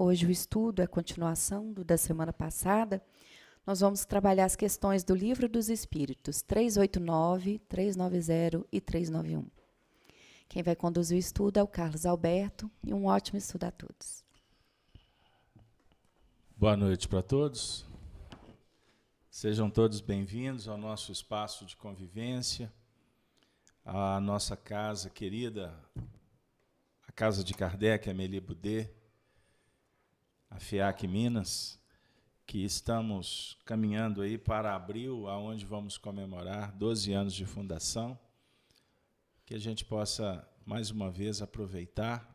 Hoje o estudo é continuação do da semana passada. Nós vamos trabalhar as questões do Livro dos Espíritos 389, 390 e 391. Quem vai conduzir o estudo é o Carlos Alberto e um ótimo estudo a todos. Boa noite para todos. Sejam todos bem-vindos ao nosso espaço de convivência, à nossa casa querida, a Casa de Kardec, Amélie Boudet, a FIAC Minas, que estamos caminhando aí para abril, aonde vamos comemorar 12 anos de fundação, que a gente possa mais uma vez aproveitar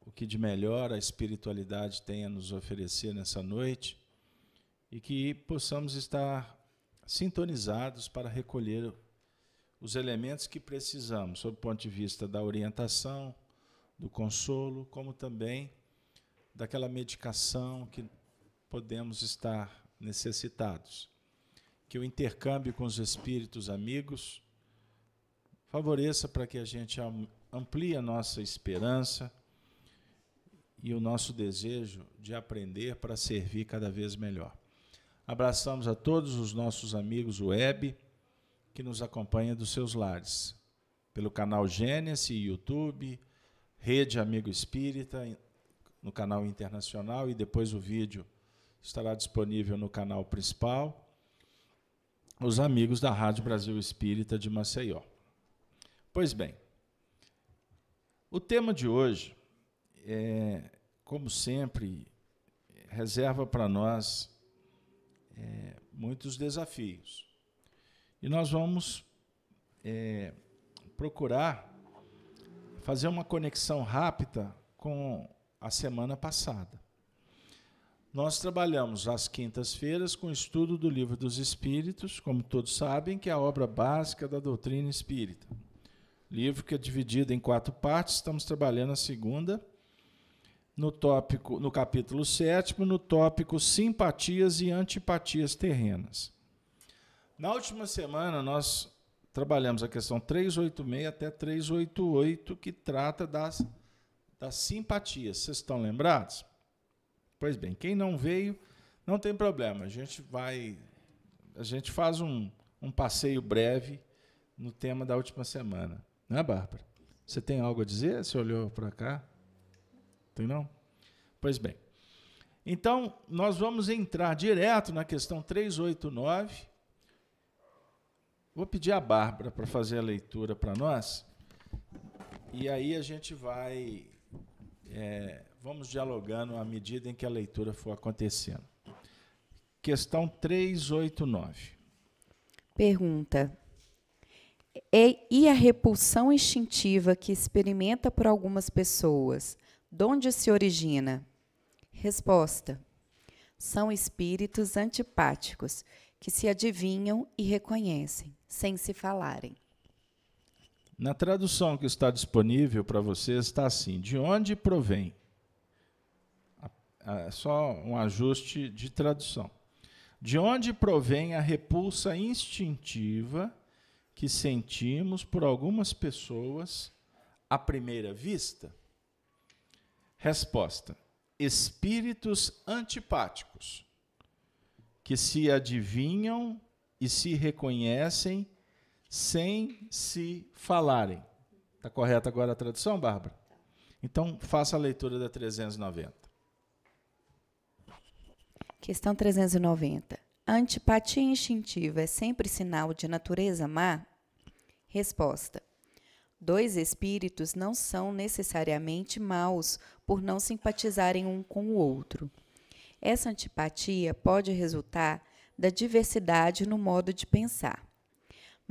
o que de melhor a espiritualidade tem a nos oferecer nessa noite e que possamos estar sintonizados para recolher os elementos que precisamos, sob o ponto de vista da orientação, do consolo, como também daquela medicação que podemos estar necessitados. Que o intercâmbio com os espíritos amigos favoreça para que a gente amplie a nossa esperança e o nosso desejo de aprender para servir cada vez melhor. Abraçamos a todos os nossos amigos web que nos acompanham dos seus lares, pelo canal Gênesis, YouTube, Rede Amigo Espírita, no canal internacional e depois o vídeo estará disponível no canal principal. Os amigos da Rádio Brasil Espírita de Maceió. Pois bem, o tema de hoje é, como sempre, reserva para nós é, muitos desafios. E nós vamos é, procurar fazer uma conexão rápida com a semana passada. Nós trabalhamos às quintas-feiras com o estudo do Livro dos Espíritos, como todos sabem, que é a obra básica da doutrina espírita. Livro que é dividido em quatro partes, estamos trabalhando a segunda no tópico, no capítulo 7, no tópico simpatias e antipatias terrenas. Na última semana nós trabalhamos a questão 386 até 388, que trata das, das simpatias. Vocês estão lembrados? Pois bem, quem não veio, não tem problema. A gente vai. A gente faz um, um passeio breve no tema da última semana. Né, Bárbara? Você tem algo a dizer? Você olhou para cá? Tem não? Pois bem. Então, nós vamos entrar direto na questão 389. Vou pedir a Bárbara para fazer a leitura para nós. E aí a gente vai. É, vamos dialogando à medida em que a leitura for acontecendo. Questão 389. Pergunta: E a repulsão instintiva que experimenta por algumas pessoas de onde se origina? Resposta: São espíritos antipáticos que se adivinham e reconhecem, sem se falarem. Na tradução que está disponível para vocês está assim: de onde provém? É só um ajuste de tradução. De onde provém a repulsa instintiva que sentimos por algumas pessoas à primeira vista? Resposta: espíritos antipáticos que se adivinham e se reconhecem sem se falarem. Está correta agora a tradução, Bárbara? Então, faça a leitura da 390. Questão 390. A antipatia instintiva é sempre sinal de natureza má? Resposta. Dois espíritos não são necessariamente maus por não simpatizarem um com o outro. Essa antipatia pode resultar da diversidade no modo de pensar.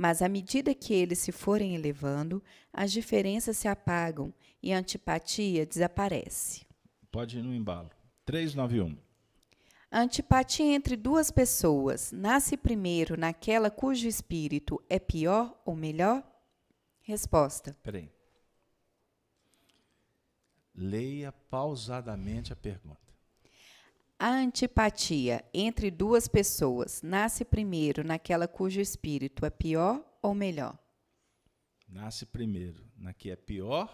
Mas à medida que eles se forem elevando, as diferenças se apagam e a antipatia desaparece. Pode ir no embalo. 391. A antipatia entre duas pessoas nasce primeiro naquela cujo espírito é pior ou melhor? Resposta. Peraí. Leia pausadamente a pergunta. A antipatia entre duas pessoas nasce primeiro naquela cujo espírito é pior ou melhor? Nasce primeiro na que é pior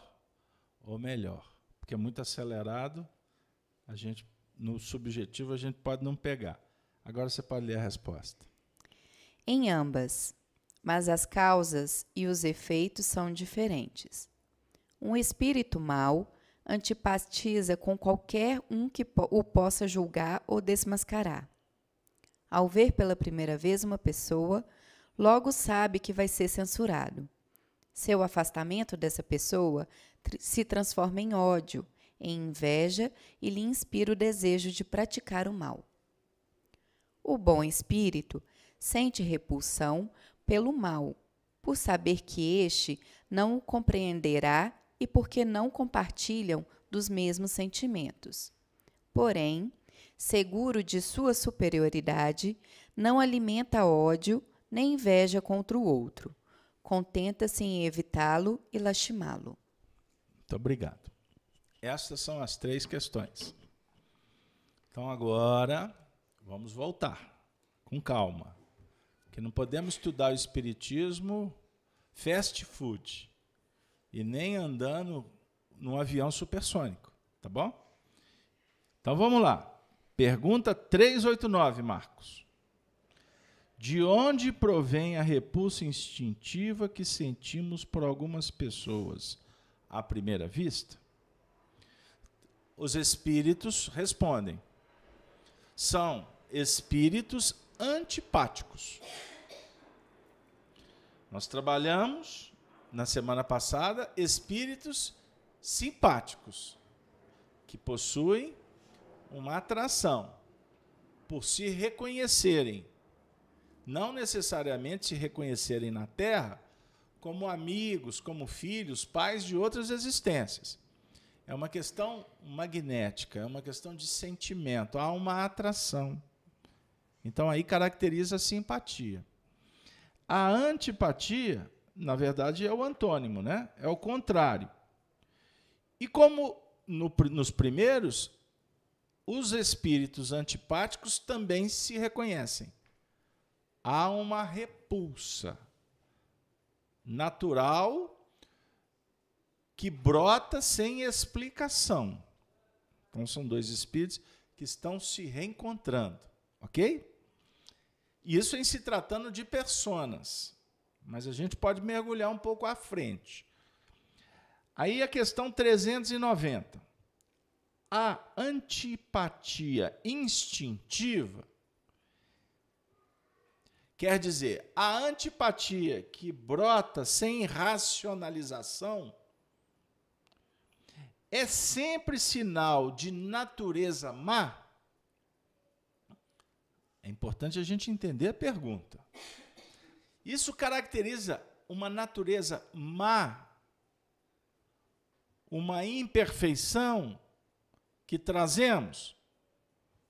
ou melhor. Porque é muito acelerado, a gente no subjetivo a gente pode não pegar. Agora você pode ler a resposta. Em ambas, mas as causas e os efeitos são diferentes. Um espírito mau antipatiza com qualquer um que o possa julgar ou desmascarar. Ao ver pela primeira vez uma pessoa, logo sabe que vai ser censurado. Seu afastamento dessa pessoa se transforma em ódio, em inveja e lhe inspira o desejo de praticar o mal. O bom espírito sente repulsão pelo mal, por saber que este não o compreenderá e porque não compartilham dos mesmos sentimentos. Porém, seguro de sua superioridade, não alimenta ódio nem inveja contra o outro. Contenta-se em evitá-lo e lastimá-lo. Muito obrigado. Estas são as três questões. Então agora vamos voltar com calma, que não podemos estudar o espiritismo fast food e nem andando num avião supersônico, tá bom? Então vamos lá. Pergunta 389, Marcos. De onde provém a repulsa instintiva que sentimos por algumas pessoas à primeira vista? Os espíritos respondem: são espíritos antipáticos. Nós trabalhamos na semana passada espíritos simpáticos que possuem uma atração por se reconhecerem, não necessariamente se reconhecerem na Terra como amigos, como filhos, pais de outras existências. É uma questão magnética, é uma questão de sentimento, há uma atração. Então aí caracteriza a simpatia. A antipatia, na verdade, é o antônimo, né? É o contrário. E como no, nos primeiros, os espíritos antipáticos também se reconhecem. Há uma repulsa natural que brota sem explicação. Então, são dois espíritos que estão se reencontrando, ok? Isso em se tratando de personas, mas a gente pode mergulhar um pouco à frente. Aí a questão 390. A antipatia instintiva quer dizer, a antipatia que brota sem racionalização é sempre sinal de natureza má? É importante a gente entender a pergunta. Isso caracteriza uma natureza má uma imperfeição que trazemos?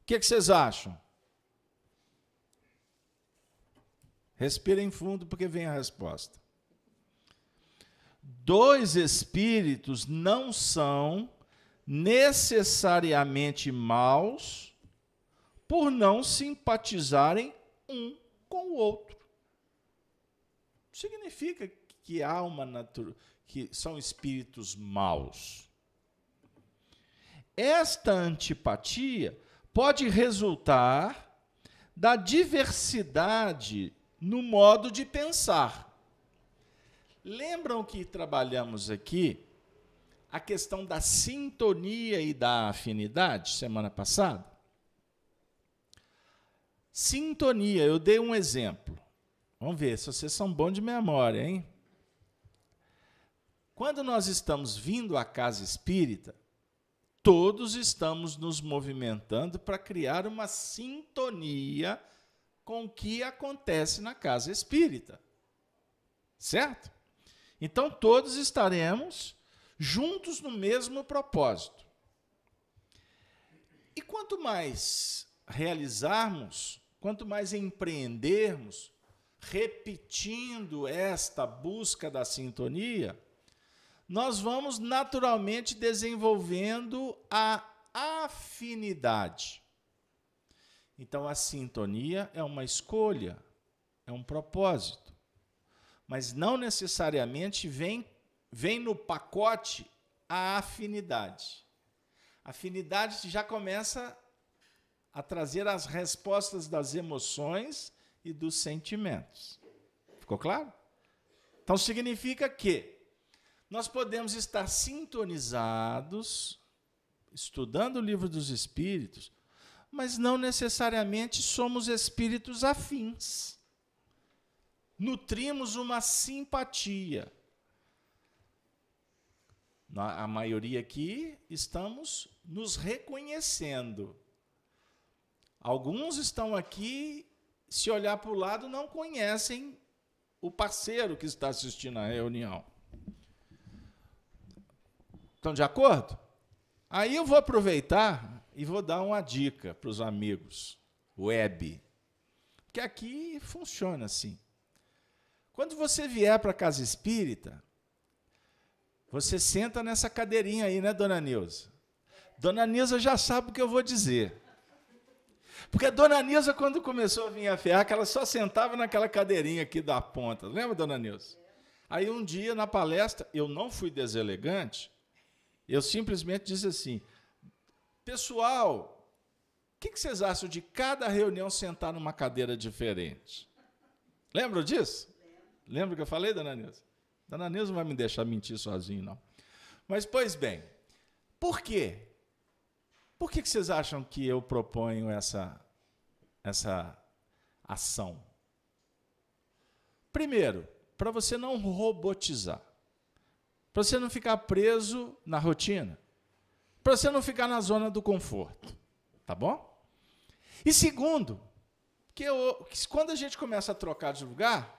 O que, é que vocês acham? Respirem fundo porque vem a resposta. Dois espíritos não são necessariamente maus por não simpatizarem um com o outro. Significa que há uma natureza que são espíritos maus. Esta antipatia pode resultar da diversidade no modo de pensar. Lembram que trabalhamos aqui a questão da sintonia e da afinidade semana passada? Sintonia, eu dei um exemplo. Vamos ver se vocês são bons de memória, hein? Quando nós estamos vindo à casa espírita, todos estamos nos movimentando para criar uma sintonia com o que acontece na casa espírita. Certo? Então todos estaremos juntos no mesmo propósito. E quanto mais realizarmos, quanto mais empreendermos, repetindo esta busca da sintonia, nós vamos naturalmente desenvolvendo a afinidade. Então, a sintonia é uma escolha, é um propósito, mas não necessariamente vem, vem no pacote a afinidade. Afinidade já começa a trazer as respostas das emoções e dos sentimentos. Ficou claro? Então significa que nós podemos estar sintonizados, estudando o livro dos Espíritos, mas não necessariamente somos espíritos afins. Nutrimos uma simpatia. A maioria aqui estamos nos reconhecendo. Alguns estão aqui, se olhar para o lado, não conhecem o parceiro que está assistindo à reunião. Estão de acordo? Aí eu vou aproveitar e vou dar uma dica para os amigos web. Porque aqui funciona assim. Quando você vier para a casa espírita, você senta nessa cadeirinha aí, né, dona Nilza? Dona Nilza já sabe o que eu vou dizer. Porque a dona Nilza, quando começou a vir a FEAC, ela só sentava naquela cadeirinha aqui da ponta. Lembra, dona Nilza? Aí um dia, na palestra, eu não fui deselegante, eu simplesmente disse assim: Pessoal, o que, vocês acham de cada reunião sentar numa cadeira diferente? Lembram disso? Lembra que eu falei, dona Nilza? Dona Nilza não vai me deixar mentir sozinho, não. Mas, pois bem, por quê? Por que, que vocês acham que eu proponho essa, essa ação? Primeiro, para você não robotizar, para você não ficar preso na rotina, para você não ficar na zona do conforto, tá bom? E segundo, que, eu, que quando a gente começa a trocar de lugar,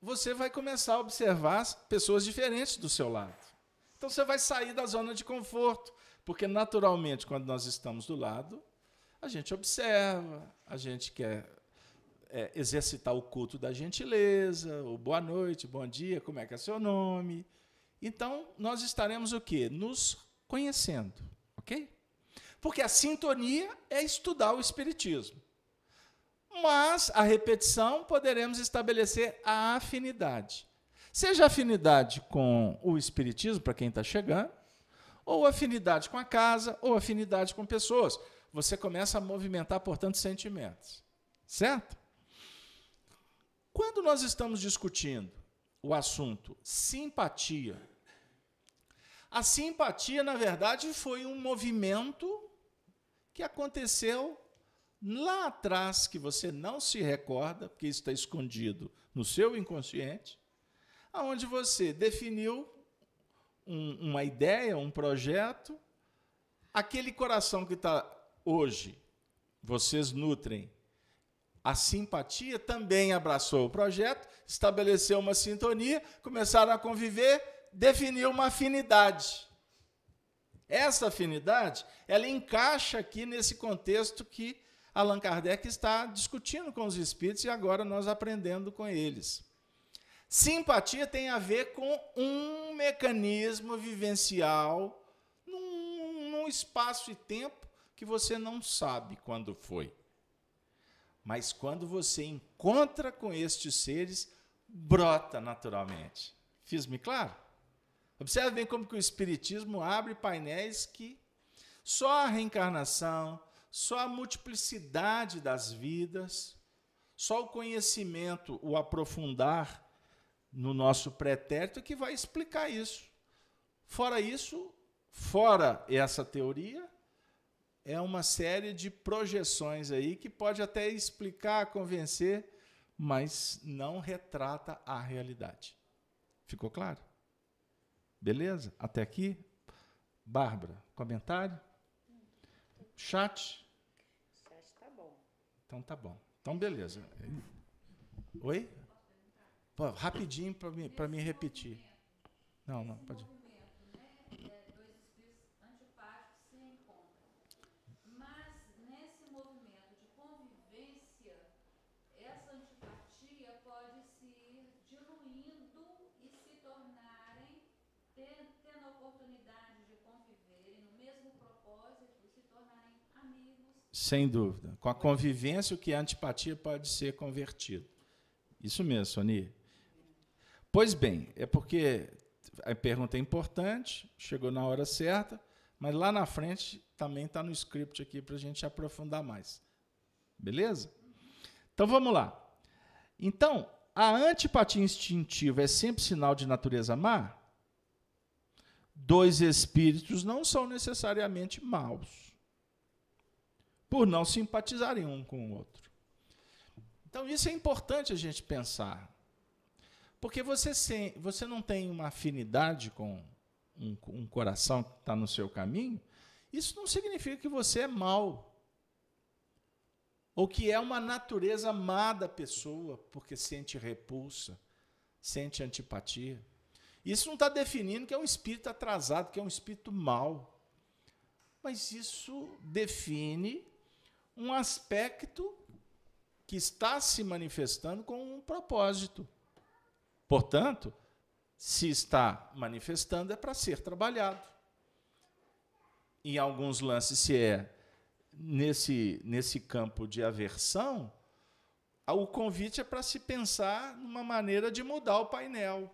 você vai começar a observar pessoas diferentes do seu lado. Então você vai sair da zona de conforto, porque naturalmente quando nós estamos do lado, a gente observa, a gente quer é, exercitar o culto da gentileza, o boa noite, bom dia, como é que é seu nome. Então nós estaremos o quê? Nos conhecendo, ok? Porque a sintonia é estudar o espiritismo. Mas a repetição poderemos estabelecer a afinidade. Seja afinidade com o Espiritismo, para quem está chegando, ou afinidade com a casa, ou afinidade com pessoas. Você começa a movimentar, portanto, sentimentos. Certo? Quando nós estamos discutindo o assunto simpatia, a simpatia, na verdade, foi um movimento que aconteceu lá atrás que você não se recorda, porque está escondido no seu inconsciente, aonde você definiu um, uma ideia, um projeto, aquele coração que está hoje, vocês nutrem a simpatia, também abraçou o projeto, estabeleceu uma sintonia, começaram a conviver, definiu uma afinidade. Essa afinidade, ela encaixa aqui nesse contexto que Allan Kardec está discutindo com os espíritos e agora nós aprendendo com eles. Simpatia tem a ver com um mecanismo vivencial num, num espaço e tempo que você não sabe quando foi. Mas quando você encontra com estes seres, brota naturalmente. Fiz-me claro? Observe bem como que o Espiritismo abre painéis que só a reencarnação, só a multiplicidade das vidas, só o conhecimento, o aprofundar no nosso pretérito que vai explicar isso. Fora isso, fora essa teoria, é uma série de projeções aí que pode até explicar, convencer, mas não retrata a realidade. Ficou claro? Beleza? Até aqui? Bárbara, comentário? Chat? Então tá bom. Então beleza. Oi? Pô, rapidinho para mim, me repetir. Não, não, pode. Sem dúvida. Com a convivência, o que é antipatia pode ser convertido. Isso mesmo, Sony. Pois bem, é porque a pergunta é importante, chegou na hora certa, Mas lá na frente também está no script aqui para a gente aprofundar mais. Beleza? Então vamos lá. Então, a antipatia instintiva é sempre sinal de natureza má? Dois espíritos não são necessariamente maus, por não simpatizarem um com o outro. Então, isso é importante a gente pensar. Porque você, você não tem uma afinidade com um, um coração que está no seu caminho, isso não significa que você é mau. Ou que é uma natureza má da pessoa, porque sente repulsa, sente antipatia. Isso não está definindo que é um espírito atrasado, que é um espírito mau. Mas isso define um aspecto que está se manifestando com um propósito. Portanto, se está manifestando, é para ser trabalhado. Em alguns lances, se é nesse, nesse campo de aversão, o convite é para se pensar numa maneira de mudar o painel,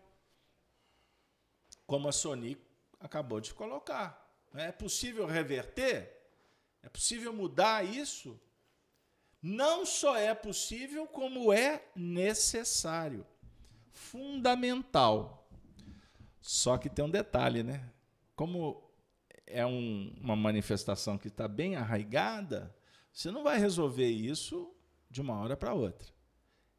como a Sony acabou de colocar. É possível reverter? É possível mudar isso? Não só é possível, como é necessário, fundamental. Só que tem um detalhe, né? Como é um, uma manifestação que está bem arraigada, você não vai resolver isso de uma hora para outra.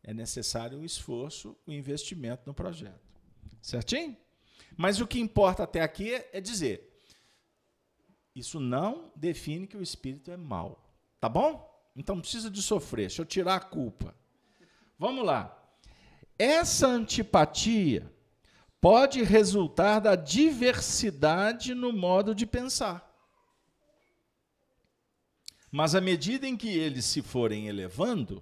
É necessário o esforço, o investimento no projeto. Certinho? Mas o que importa até aqui é, dizer: isso não define que o espírito é mau. Tá bom? Então precisa de sofrer. Deixa eu tirar a culpa. Vamos lá. Essa antipatia pode resultar da diversidade no modo de pensar. Mas à medida em que eles se forem elevando,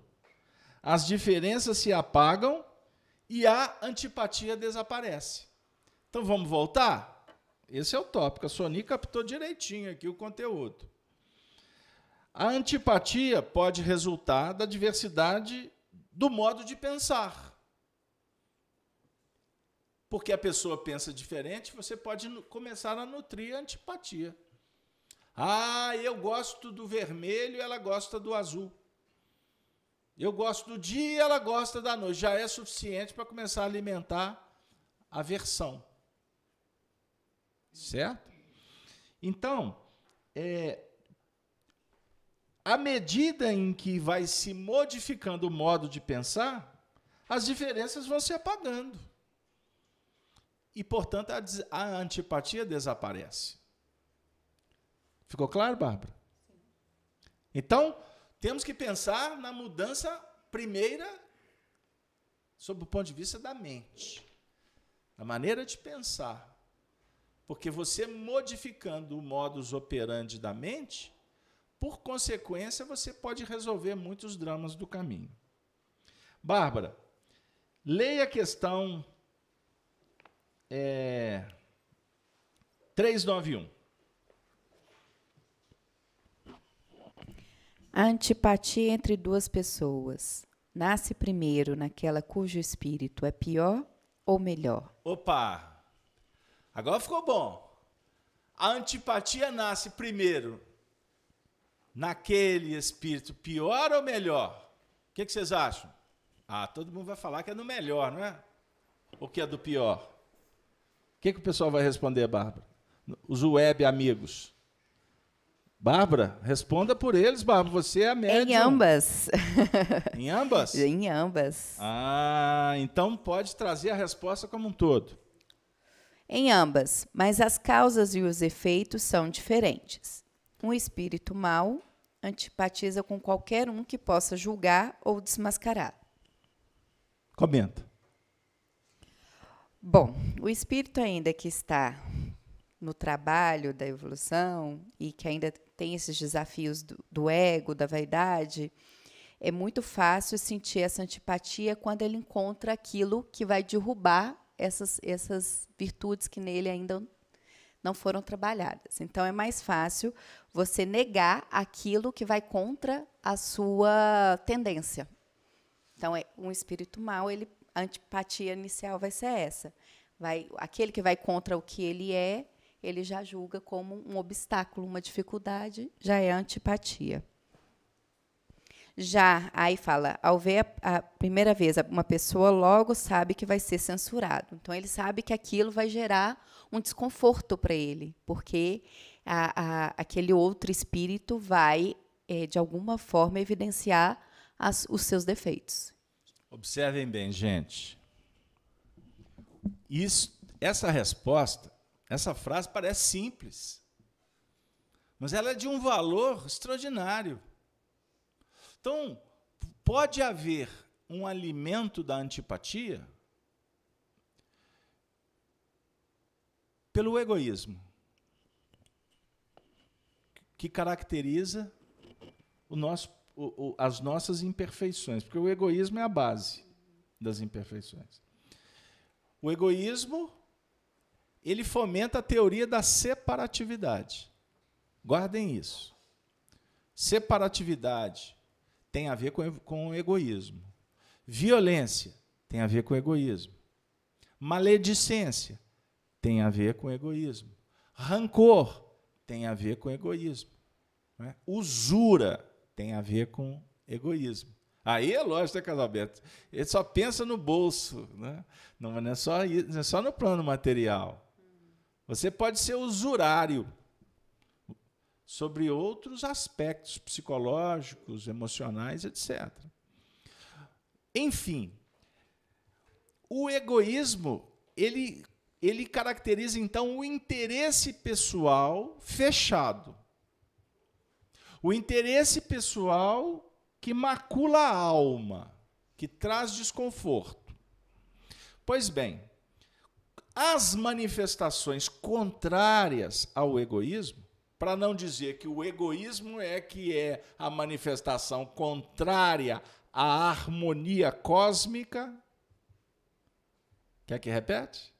as diferenças se apagam e a antipatia desaparece. Então vamos voltar? Esse é o tópico. A Sony captou direitinho aqui o conteúdo. A antipatia pode resultar da diversidade do modo de pensar porque a pessoa pensa diferente, você pode começar a nutrir a antipatia. Ah, eu gosto do vermelho, ela gosta do azul. Eu gosto do dia, ela gosta da noite. Já é suficiente para começar a alimentar a versão. Certo? Então, é, à medida em que vai se modificando o modo de pensar, as diferenças vão se apagando e, portanto, a, a antipatia desaparece. Ficou claro, Bárbara? Então, temos que pensar na mudança primeira sob o ponto de vista da mente, da maneira de pensar. Porque você modificando o modus operandi da mente, por consequência, você pode resolver muitos dramas do caminho. Bárbara, leia a questão é, 391. A antipatia entre duas pessoas nasce primeiro naquela cujo espírito é pior ou melhor? Opa! Agora ficou bom. A antipatia nasce primeiro naquele espírito pior ou melhor? O que, que vocês acham? Ah, todo mundo vai falar que é no melhor, não é? Ou que é do pior? O que, que o pessoal vai responder, Bárbara? Os web amigos. Bárbara, responda por eles, Bárbara. Você é a médium. Em ambas. Em ambas? em ambas. Ah, então pode trazer a resposta como um todo. Em ambas, mas as causas e os efeitos são diferentes. Um espírito mau antipatiza com qualquer um que possa julgar ou desmascarar. Comenta. Bom, o espírito ainda que está no trabalho da evolução e que ainda tem esses desafios do, do, ego, da vaidade, é muito fácil sentir essa antipatia quando ele encontra aquilo que vai derrubar essas, essas virtudes que nele ainda não foram trabalhadas. Então é mais fácil você negar aquilo que vai contra a sua tendência. Então é um espírito mau, ele a antipatia inicial vai ser essa. Vai, aquele que vai contra o que ele é, ele já julga como um obstáculo, uma dificuldade, já é antipatia. Já, aí fala, ao ver a, a, primeira vez uma pessoa, logo sabe que vai ser censurado. Então, ele sabe que aquilo vai gerar um desconforto para ele, porque a, a, aquele outro espírito vai, é, de alguma forma, evidenciar as, os seus defeitos. Observem bem, gente. Isso, essa resposta, essa frase parece simples, mas ela é de um valor extraordinário. Então, pode haver um alimento da antipatia pelo egoísmo, que caracteriza o nosso, o, o, as nossas imperfeições, porque o egoísmo é a base das imperfeições. O egoísmo ele fomenta a teoria da separatividade. Guardem isso. Separatividade tem a ver com, com o egoísmo. Violência tem a ver com egoísmo. Maledicência tem a ver com egoísmo. Rancor tem a ver com egoísmo. Né? Usura tem a ver com egoísmo. Aí é lógico, né, Casalberto? Ele só pensa no bolso, né? não, é só, não é só no plano material. Você pode ser usurário sobre outros aspectos psicológicos, emocionais, etc. Enfim, o egoísmo, ele, ele caracteriza então o interesse pessoal fechado. O interesse pessoal que macula a alma, que traz desconforto. Pois bem, as manifestações contrárias ao egoísmo para não dizer que o egoísmo é que é a manifestação contrária à harmonia cósmica. Quer que repete?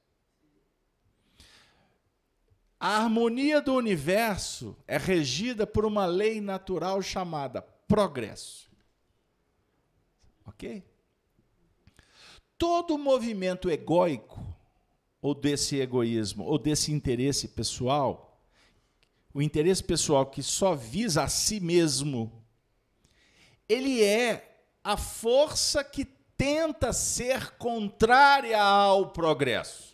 A harmonia do universo é regida por uma lei natural chamada progresso. Ok? Todo movimento egóico, ou desse egoísmo, ou desse interesse pessoal, o interesse pessoal que só visa a si mesmo, ele é a força que tenta ser contrária ao progresso.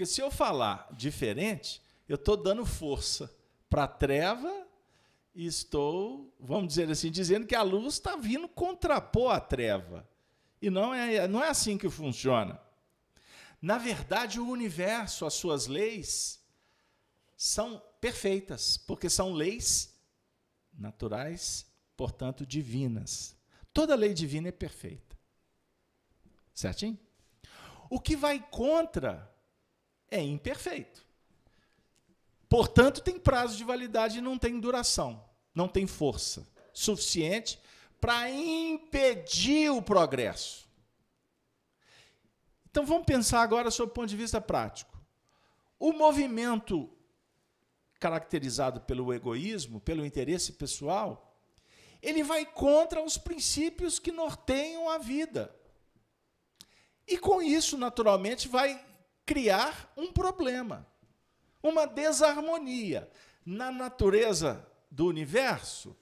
Porque se eu falar diferente, eu estou dando força para a treva e estou, vamos dizer assim, dizendo que a luz está vindo contrapor a treva. E não é, não é assim que funciona. Na verdade, o universo, as suas leis, são perfeitas, porque são leis naturais, portanto, divinas. Toda lei divina é perfeita. Certinho? O que vai contra é imperfeito. Portanto, tem prazo de validade e não tem duração, não tem força suficiente para impedir o progresso. Então vamos pensar agora sob o ponto de vista prático. O movimento caracterizado pelo egoísmo, pelo interesse pessoal, ele vai contra os princípios que norteiam a vida. E com isso, naturalmente, vai criar um problema, uma desarmonia. Na natureza do universo?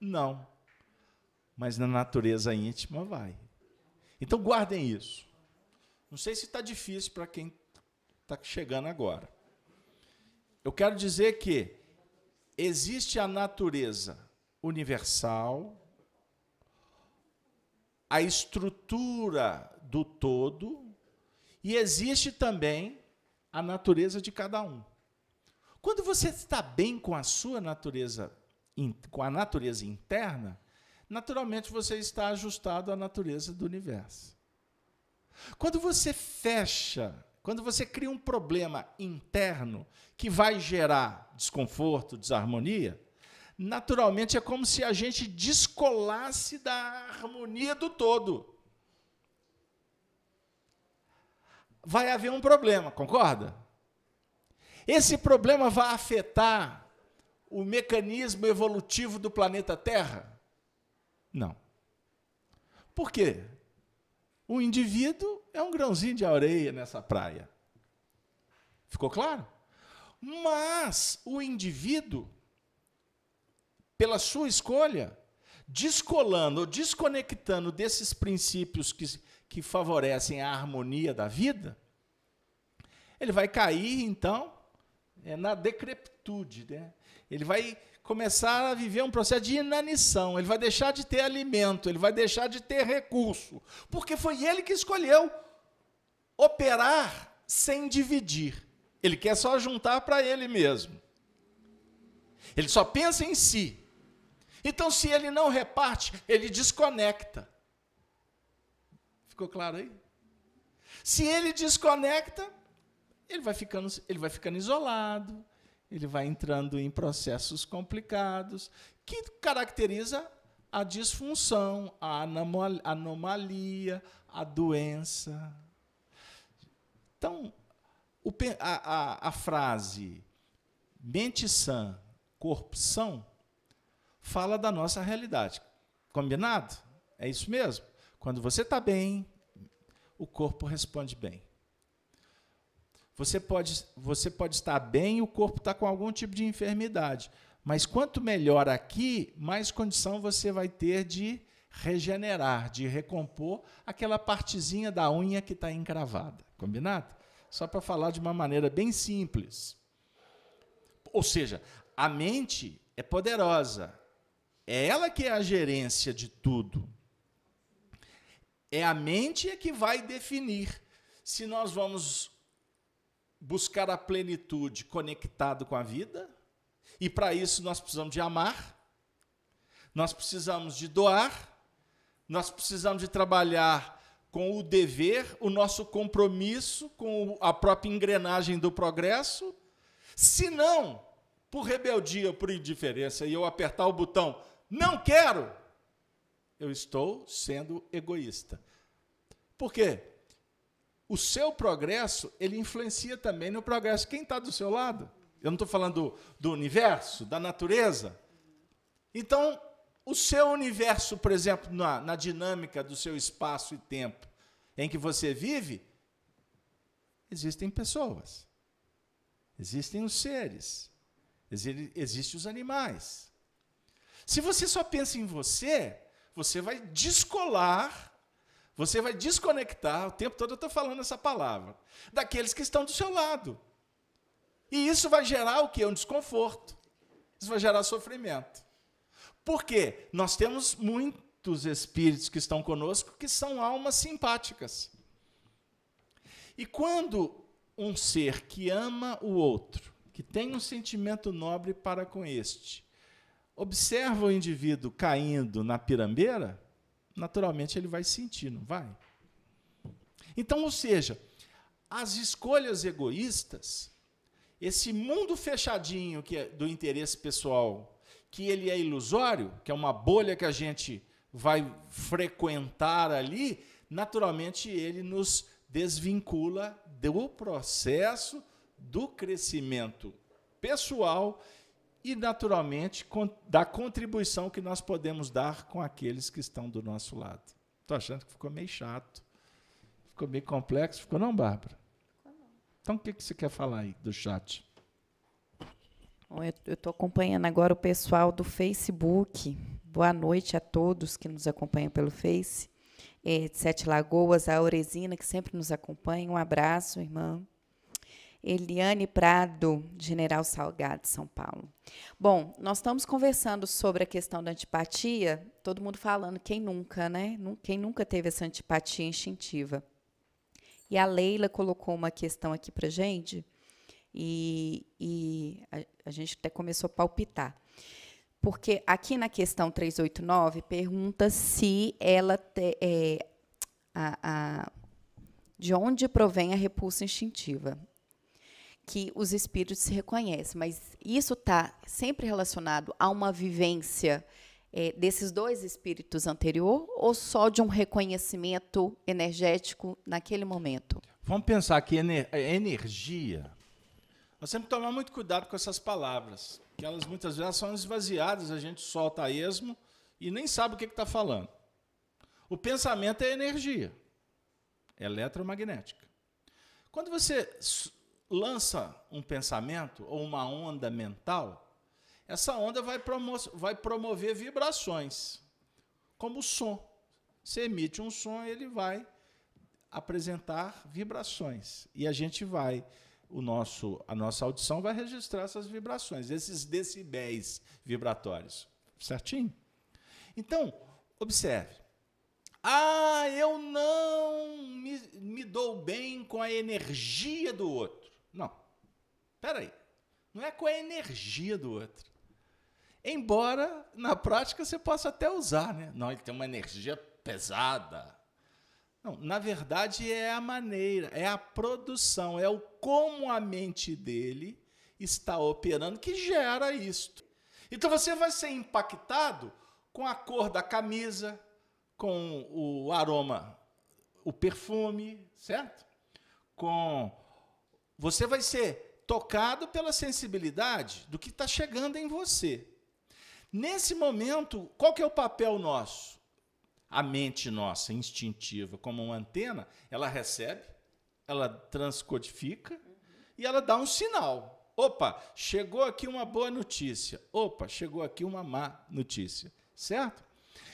Não. Mas na natureza íntima vai. Então guardem isso. Não sei se está difícil para quem está chegando agora. Eu quero dizer que existe a natureza universal, a estrutura do todo, e existe também a natureza de cada um. Quando você está bem com a sua natureza, com a natureza interna, naturalmente você está ajustado à natureza do universo. Quando você fecha, quando você cria um problema interno que vai gerar desconforto, desarmonia, naturalmente é como se a gente descolasse da harmonia do todo. Vai haver um problema, concorda? Esse problema vai afetar o mecanismo evolutivo do planeta Terra? Não. Por quê? O indivíduo é um grãozinho de areia nessa praia. Ficou claro? Mas o indivíduo, pela sua escolha, descolando ou desconectando desses princípios que, que favorecem a harmonia da vida, ele vai cair, então, é, na decrepitude. Né? Ele vai começar a viver um processo de inanição, ele vai deixar de ter alimento, ele vai deixar de ter recurso, porque foi ele que escolheu operar sem dividir. Ele quer só juntar para ele mesmo. Ele só pensa em si. Então, se ele não reparte, ele desconecta. Ficou claro aí? Se ele desconecta, ele vai ficando, ele vai ficando isolado, ele vai entrando em processos complicados que caracteriza a disfunção, a anomalia, a doença. Então, o, a, a, a frase mente sã, corpo são, fala da nossa realidade. Combinado? É isso mesmo? Quando você está bem, o corpo responde bem. Você pode, você pode estar bem e o corpo está com algum tipo de enfermidade. Mas quanto melhor aqui, mais condição você vai ter de regenerar, de recompor aquela partezinha da unha que está encravada. Combinado? Só para falar de uma maneira bem simples. Ou seja, a mente é poderosa. É ela que é a gerência de tudo. É a mente que vai definir se nós vamos buscar a plenitude conectado com a vida, e para isso nós precisamos de amar, nós precisamos de doar, nós precisamos de trabalhar com o dever, o nosso compromisso com a própria engrenagem do progresso. Se não, por rebeldia por indiferença, e eu apertar o botão não quero, eu estou sendo egoísta. Por quê? o seu progresso, ele influencia também no progresso. Quem está do seu lado? Eu não estou falando do, universo, da natureza. Então, o seu universo, por exemplo, na, na dinâmica do seu espaço e tempo em que você vive, existem pessoas, existem os seres, existem os animais. Se você só pensa em você, você vai descolar você vai desconectar, o tempo todo eu estou falando essa palavra, daqueles que estão do seu lado. E isso vai gerar o quê? Um desconforto. Isso vai gerar sofrimento. Por quê? Nós temos muitos espíritos que estão conosco que são almas simpáticas. E quando um ser que ama o outro, que tem um sentimento nobre para com este, observa o indivíduo caindo na pirambeira, naturalmente ele vai sentir, não vai? Então, ou seja, as escolhas egoístas, esse mundo fechadinho que é do interesse pessoal, que ele é ilusório, que é uma bolha que a gente vai frequentar ali, naturalmente ele nos desvincula do processo do crescimento pessoal e, naturalmente, da contribuição que nós podemos dar com aqueles que estão do nosso lado. Estou achando que ficou meio chato. Ficou meio complexo. Ficou não, Bárbara? Então, o que, que você quer falar aí do chat? Bom, eu estou acompanhando agora o pessoal do Facebook. Boa noite a todos que nos acompanham pelo Face. É, de Sete Lagoas, a Auresina, que sempre nos acompanha. Um abraço, irmã. Eliane Prado, General Salgado, São Paulo. Bom, nós estamos conversando sobre a questão da antipatia, todo mundo falando, quem nunca, né? Quem nunca teve essa antipatia instintiva? E a Leila colocou uma questão aqui para gente, e, e a, a gente até começou a palpitar. Porque aqui na questão 389 pergunta se ela te, é, a, a, de onde provém a repulsa instintiva que os espíritos se reconhecem, mas isso está sempre relacionado a uma vivência é, desses dois espíritos anterior ou só de um reconhecimento energético naquele momento? Vamos pensar que energia. Nós temos que tomar muito cuidado com essas palavras, que elas muitas vezes são esvaziadas, a gente solta a esmo e nem sabe o que está falando. O pensamento é energia, é eletromagnética. Quando você lança um pensamento ou uma onda mental, essa onda vai, promo vai promover vibrações, como o som. Você emite um som, ele vai apresentar vibrações. E a gente vai, o nosso, a nossa audição vai registrar essas vibrações, esses decibéis vibratórios. Certinho? Então, observe. Ah, eu não me, me dou bem com a energia do outro. Não. Espera aí. Não é com a energia do outro. Embora, na prática, você possa até usar, né? Não, ele tem uma energia pesada. Não, na verdade, é a maneira, é a produção, é o como a mente dele está operando que gera isto. Então você vai ser impactado com a cor da camisa, com o aroma, o perfume, certo? Com você vai ser tocado pela sensibilidade do que está chegando em você. Nesse momento, qual que é o papel nosso? A mente nossa, instintiva, como uma antena, ela recebe, ela transcodifica uhum. e ela dá um sinal. Opa, chegou aqui uma boa notícia. Opa, chegou aqui uma má notícia. Certo?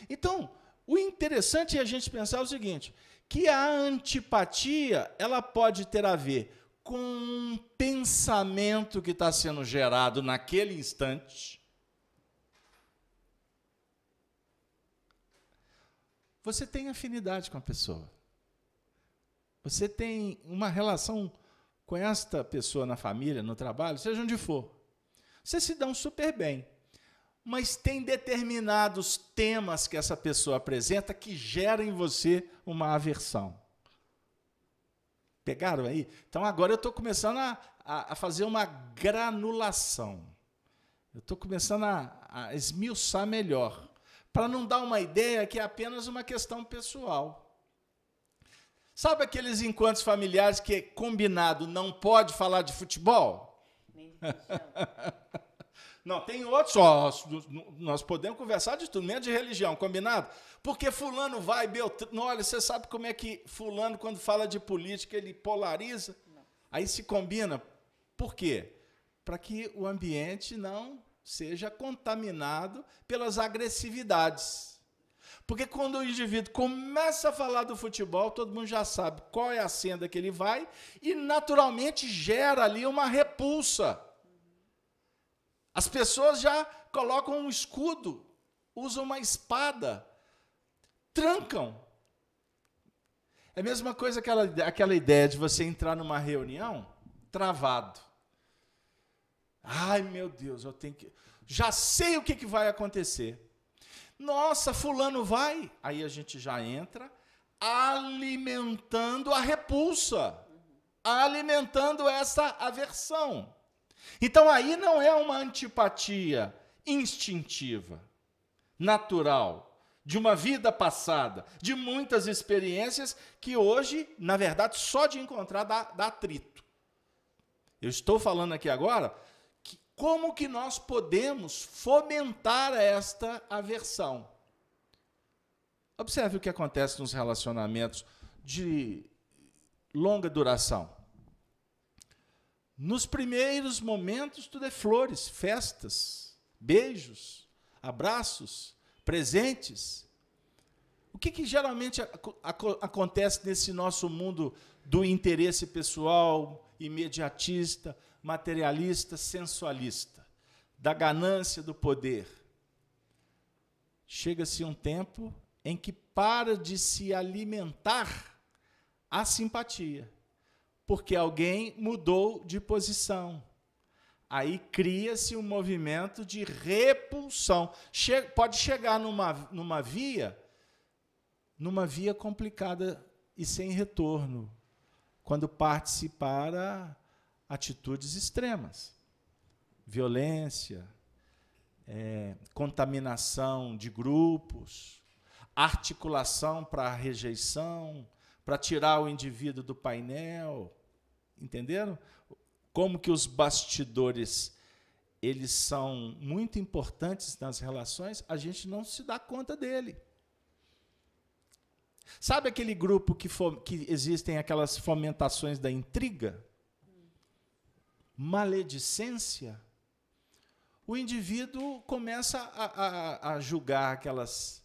Então, o interessante é a gente pensar o seguinte, que a antipatia, ela pode ter a ver com um pensamento que está sendo gerado naquele instante, você tem afinidade com a pessoa. Você tem uma relação com esta pessoa na família, no trabalho, seja onde for. Você se dão super bem. Mas tem determinados temas que essa pessoa apresenta que geram em você uma aversão. Pegaram aí? Então agora eu estou começando a, a, a, fazer uma granulação. Eu estou começando a, a esmiuçar melhor para não dar uma ideia que é apenas uma questão pessoal. Sabe aqueles encontros familiares que é combinado não pode falar de futebol? Não, tem outros, ó, nós podemos conversar de tudo, menos de religião, combinado? Porque fulano vai, Beltrano, olha, você sabe como é que fulano, quando fala de política, ele polariza? Não. Aí se combina. Por quê? Para que o ambiente não seja contaminado pelas agressividades. Porque quando o indivíduo começa a falar do futebol, todo mundo já sabe qual é a senda que ele vai e naturalmente gera ali uma repulsa. As pessoas já colocam um escudo, usam uma espada, trancam. É a mesma coisa aquela, aquela ideia de você entrar numa reunião travado. Ai, meu Deus, eu tenho que. Já sei o que, que vai acontecer. Nossa, Fulano vai. Aí a gente já entra alimentando a repulsa, alimentando essa aversão. Então aí não é uma antipatia instintiva, natural, de uma vida passada, de muitas experiências que hoje, na verdade, só de encontrar dá, dá atrito. Eu estou falando aqui agora como que nós podemos fomentar esta aversão? Observe o que acontece nos relacionamentos de longa duração. Nos primeiros momentos, tudo é flores, festas, beijos, abraços, presentes. O que, que geralmente acontece nesse nosso mundo do interesse pessoal, imediatista, materialista, sensualista, da ganância do poder. Chega-se um tempo em que para de se alimentar a simpatia, porque alguém mudou de posição. Aí cria-se um movimento de repulsão. Che pode chegar numa, numa via, numa via complicada e sem retorno, quando parte-se para atitudes extremas. Violência, é, contaminação de grupos, articulação para rejeição, para tirar o indivíduo do painel. Entenderam? Como que os bastidores eles são muito importantes nas relações, a gente não se dá conta dele. Sabe aquele grupo que, que existem aquelas fomentações da intriga? maledicência, o indivíduo começa a, a, a julgar aquelas,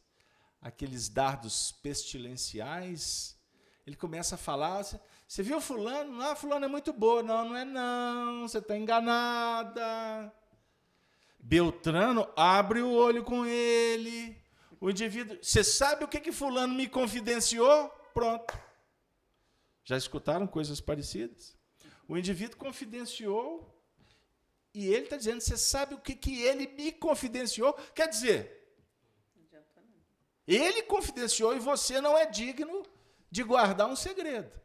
aqueles dardos pestilenciais, ele começa a falar, você viu fulano? Ah, fulano é muito boa. Não, não é não, você está enganada. Beltrano abre o olho com ele. O indivíduo, você sabe o que que fulano me confidenciou? Pronto. Já escutaram coisas parecidas? O indivíduo confidenciou e ele está dizendo, você sabe o que, que ele me confidenciou? Quer dizer, ele confidenciou e você não é digno de guardar um segredo.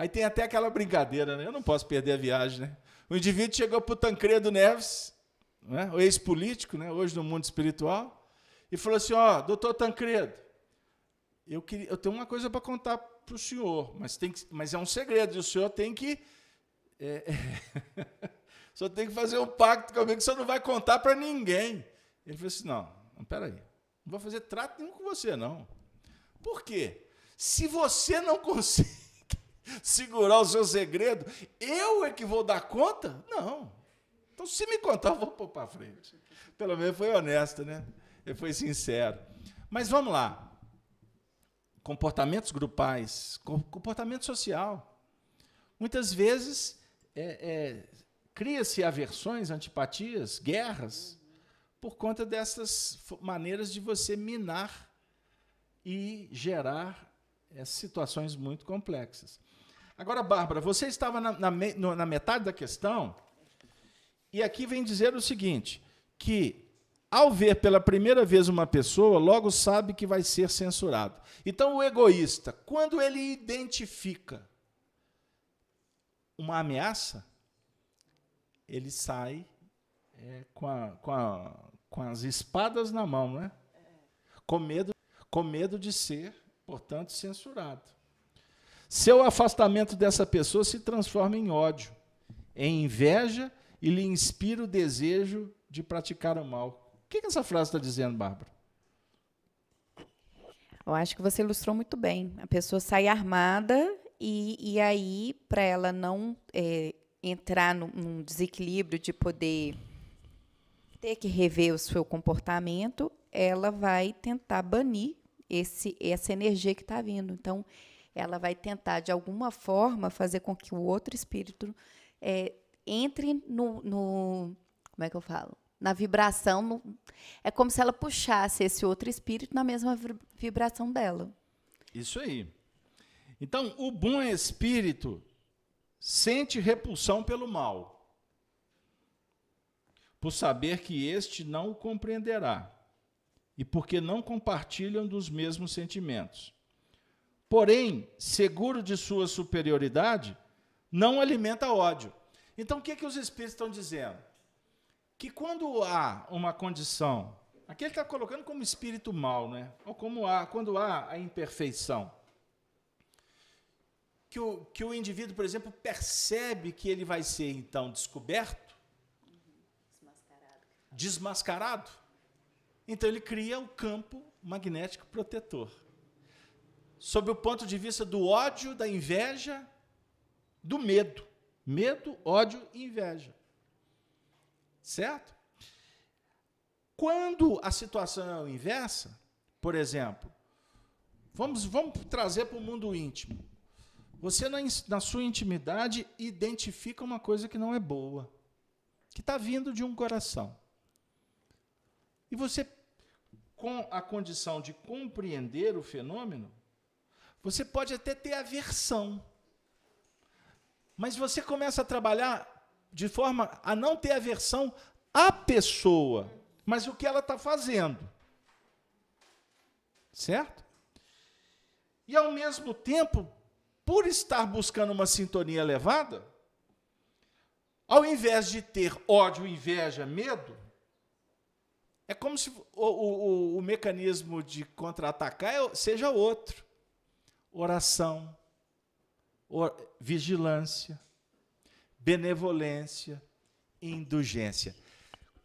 Aí tem até aquela brincadeira, né? Eu não posso perder a viagem, né? O indivíduo chegou para o Tancredo Neves, né? o ex-político, né? hoje no mundo espiritual, e falou assim: Ó, doutor Tancredo, eu, queria, eu tenho uma coisa para contar para o senhor, mas, tem que, mas é um segredo, e o senhor tem que. É, é, senhor tem que fazer um pacto comigo que o senhor não vai contar para ninguém. Ele falou assim: não, não, peraí, não vou fazer trato nenhum com você, não. Por quê? Se você não consegue segurar o seu segredo, eu é que vou dar conta? Não. Então, se me contar, eu vou pôr para frente. Pelo menos foi honesto, né? Ele foi sincero. Mas vamos lá comportamentos grupais, comportamento social. Muitas vezes é, é, cria-se aversões, antipatias, guerras, por conta dessas maneiras de você minar e gerar é, situações muito complexas. Agora, Bárbara, você estava na, na, na metade da questão, e aqui vem dizer o seguinte: que ao ver pela primeira vez uma pessoa, logo sabe que vai ser censurado. Então, o egoísta, quando ele identifica uma ameaça, ele sai é, com, a, com, a, com as espadas na mão, não é? Com medo, com medo de ser, portanto, censurado. Seu afastamento dessa pessoa se transforma em ódio, em inveja e lhe inspira o desejo de praticar o mal que, que essa frase está dizendo, Bárbara? Eu acho que você ilustrou muito bem. A pessoa sai armada e, e aí, para ela não é, entrar num, num desequilíbrio de poder ter que rever o seu comportamento, ela vai tentar banir esse, essa energia que está vindo. Então, ela vai tentar, de alguma forma, fazer com que o outro espírito é, entre no, no. Como é que eu falo? na vibração. No, é como se ela puxasse esse outro espírito na mesma vibração dela. Isso aí. Então, o bom espírito sente repulsão pelo mal, por saber que este não o compreenderá e porque não compartilham dos mesmos sentimentos. Porém, seguro de sua superioridade, não alimenta ódio. Então, o que, que os espíritos estão dizendo? que quando há uma condição, aqui ele está colocando como espírito mal, né? ou como há, quando há a imperfeição, que o, que o indivíduo, por exemplo, percebe que ele vai ser então descoberto, desmascarado. desmascarado, então ele cria o campo magnético protetor. Sob o ponto de vista do ódio, da inveja, do medo. Medo, ódio e inveja. Certo? Quando a situação é inversa, por exemplo, vamos, vamos trazer para o mundo íntimo. Você, na, na sua intimidade, identifica uma coisa que não é boa, que está vindo de um coração. E você, com a condição de compreender o fenômeno, você pode até ter aversão. Mas você começa a trabalhar de forma a não ter aversão à pessoa, mas o que ela está fazendo. Certo? E ao mesmo tempo, por estar buscando uma sintonia elevada, ao invés de ter ódio, inveja, medo, é como se o, o, o mecanismo de contra-atacar é seja outro. Oração, or, vigilância, benevolência e indulgência.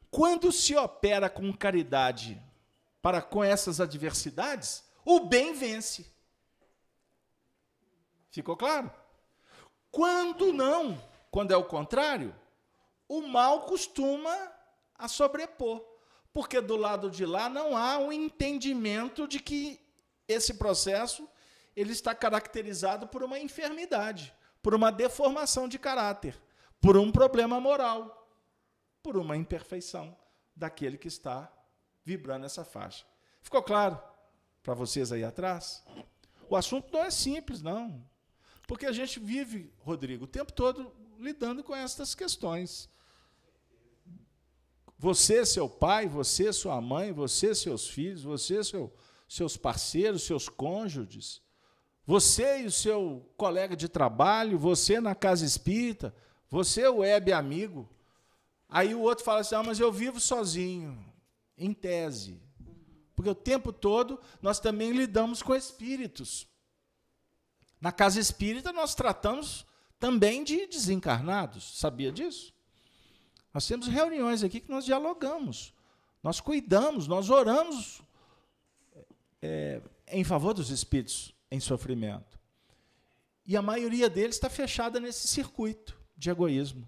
Quando se opera com caridade para com essas adversidades, o bem vence. Ficou claro? Quando não, quando é o contrário, o mal costuma a sobrepor, porque do lado de lá não há um entendimento de que esse processo ele está caracterizado por uma enfermidade, por uma deformação de caráter, por um problema moral, por uma imperfeição daquele que está vibrando essa faixa. Ficou claro para vocês aí atrás? O assunto não é simples, não. Porque a gente vive, Rodrigo, o tempo todo lidando com essas questões. Você, seu pai, você, sua mãe, você, seus filhos, você, seu, seus parceiros, seus cônjuges, você e o seu colega de trabalho, você na casa espírita, você, o web amigo. Aí o outro fala assim: ah, mas eu vivo sozinho, em tese. Porque o tempo todo nós também lidamos com espíritos. Na casa espírita nós tratamos também de desencarnados. Sabia disso? Nós temos reuniões aqui que nós dialogamos, nós cuidamos, nós oramos é, em favor dos espíritos em sofrimento. E a maioria deles está fechada nesse circuito de egoísmo.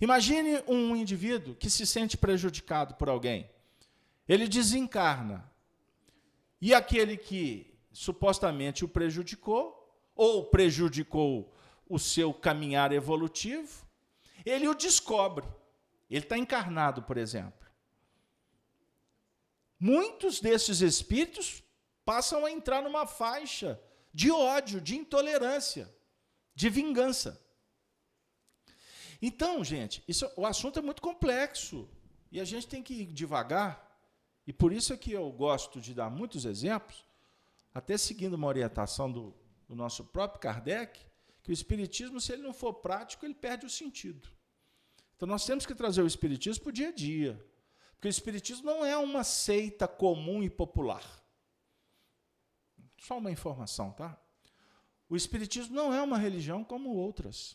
Imagine um indivíduo que se sente prejudicado por alguém. Ele desencarna. E aquele que supostamente o prejudicou, ou prejudicou o seu caminhar evolutivo, ele o descobre. Ele está encarnado, por exemplo. Muitos desses espíritos passam a entrar numa faixa de ódio, de intolerância, de vingança. Então, gente, isso, o assunto é muito complexo e a gente tem que ir devagar. E por isso é que eu gosto de dar muitos exemplos, até seguindo uma orientação do, do nosso próprio Kardec, que o Espiritismo, se ele não for prático, ele perde o sentido. Então nós temos que trazer o Espiritismo para o dia a dia. Porque o Espiritismo não é uma seita comum e popular. Só uma informação, tá? O Espiritismo não é uma religião como outras.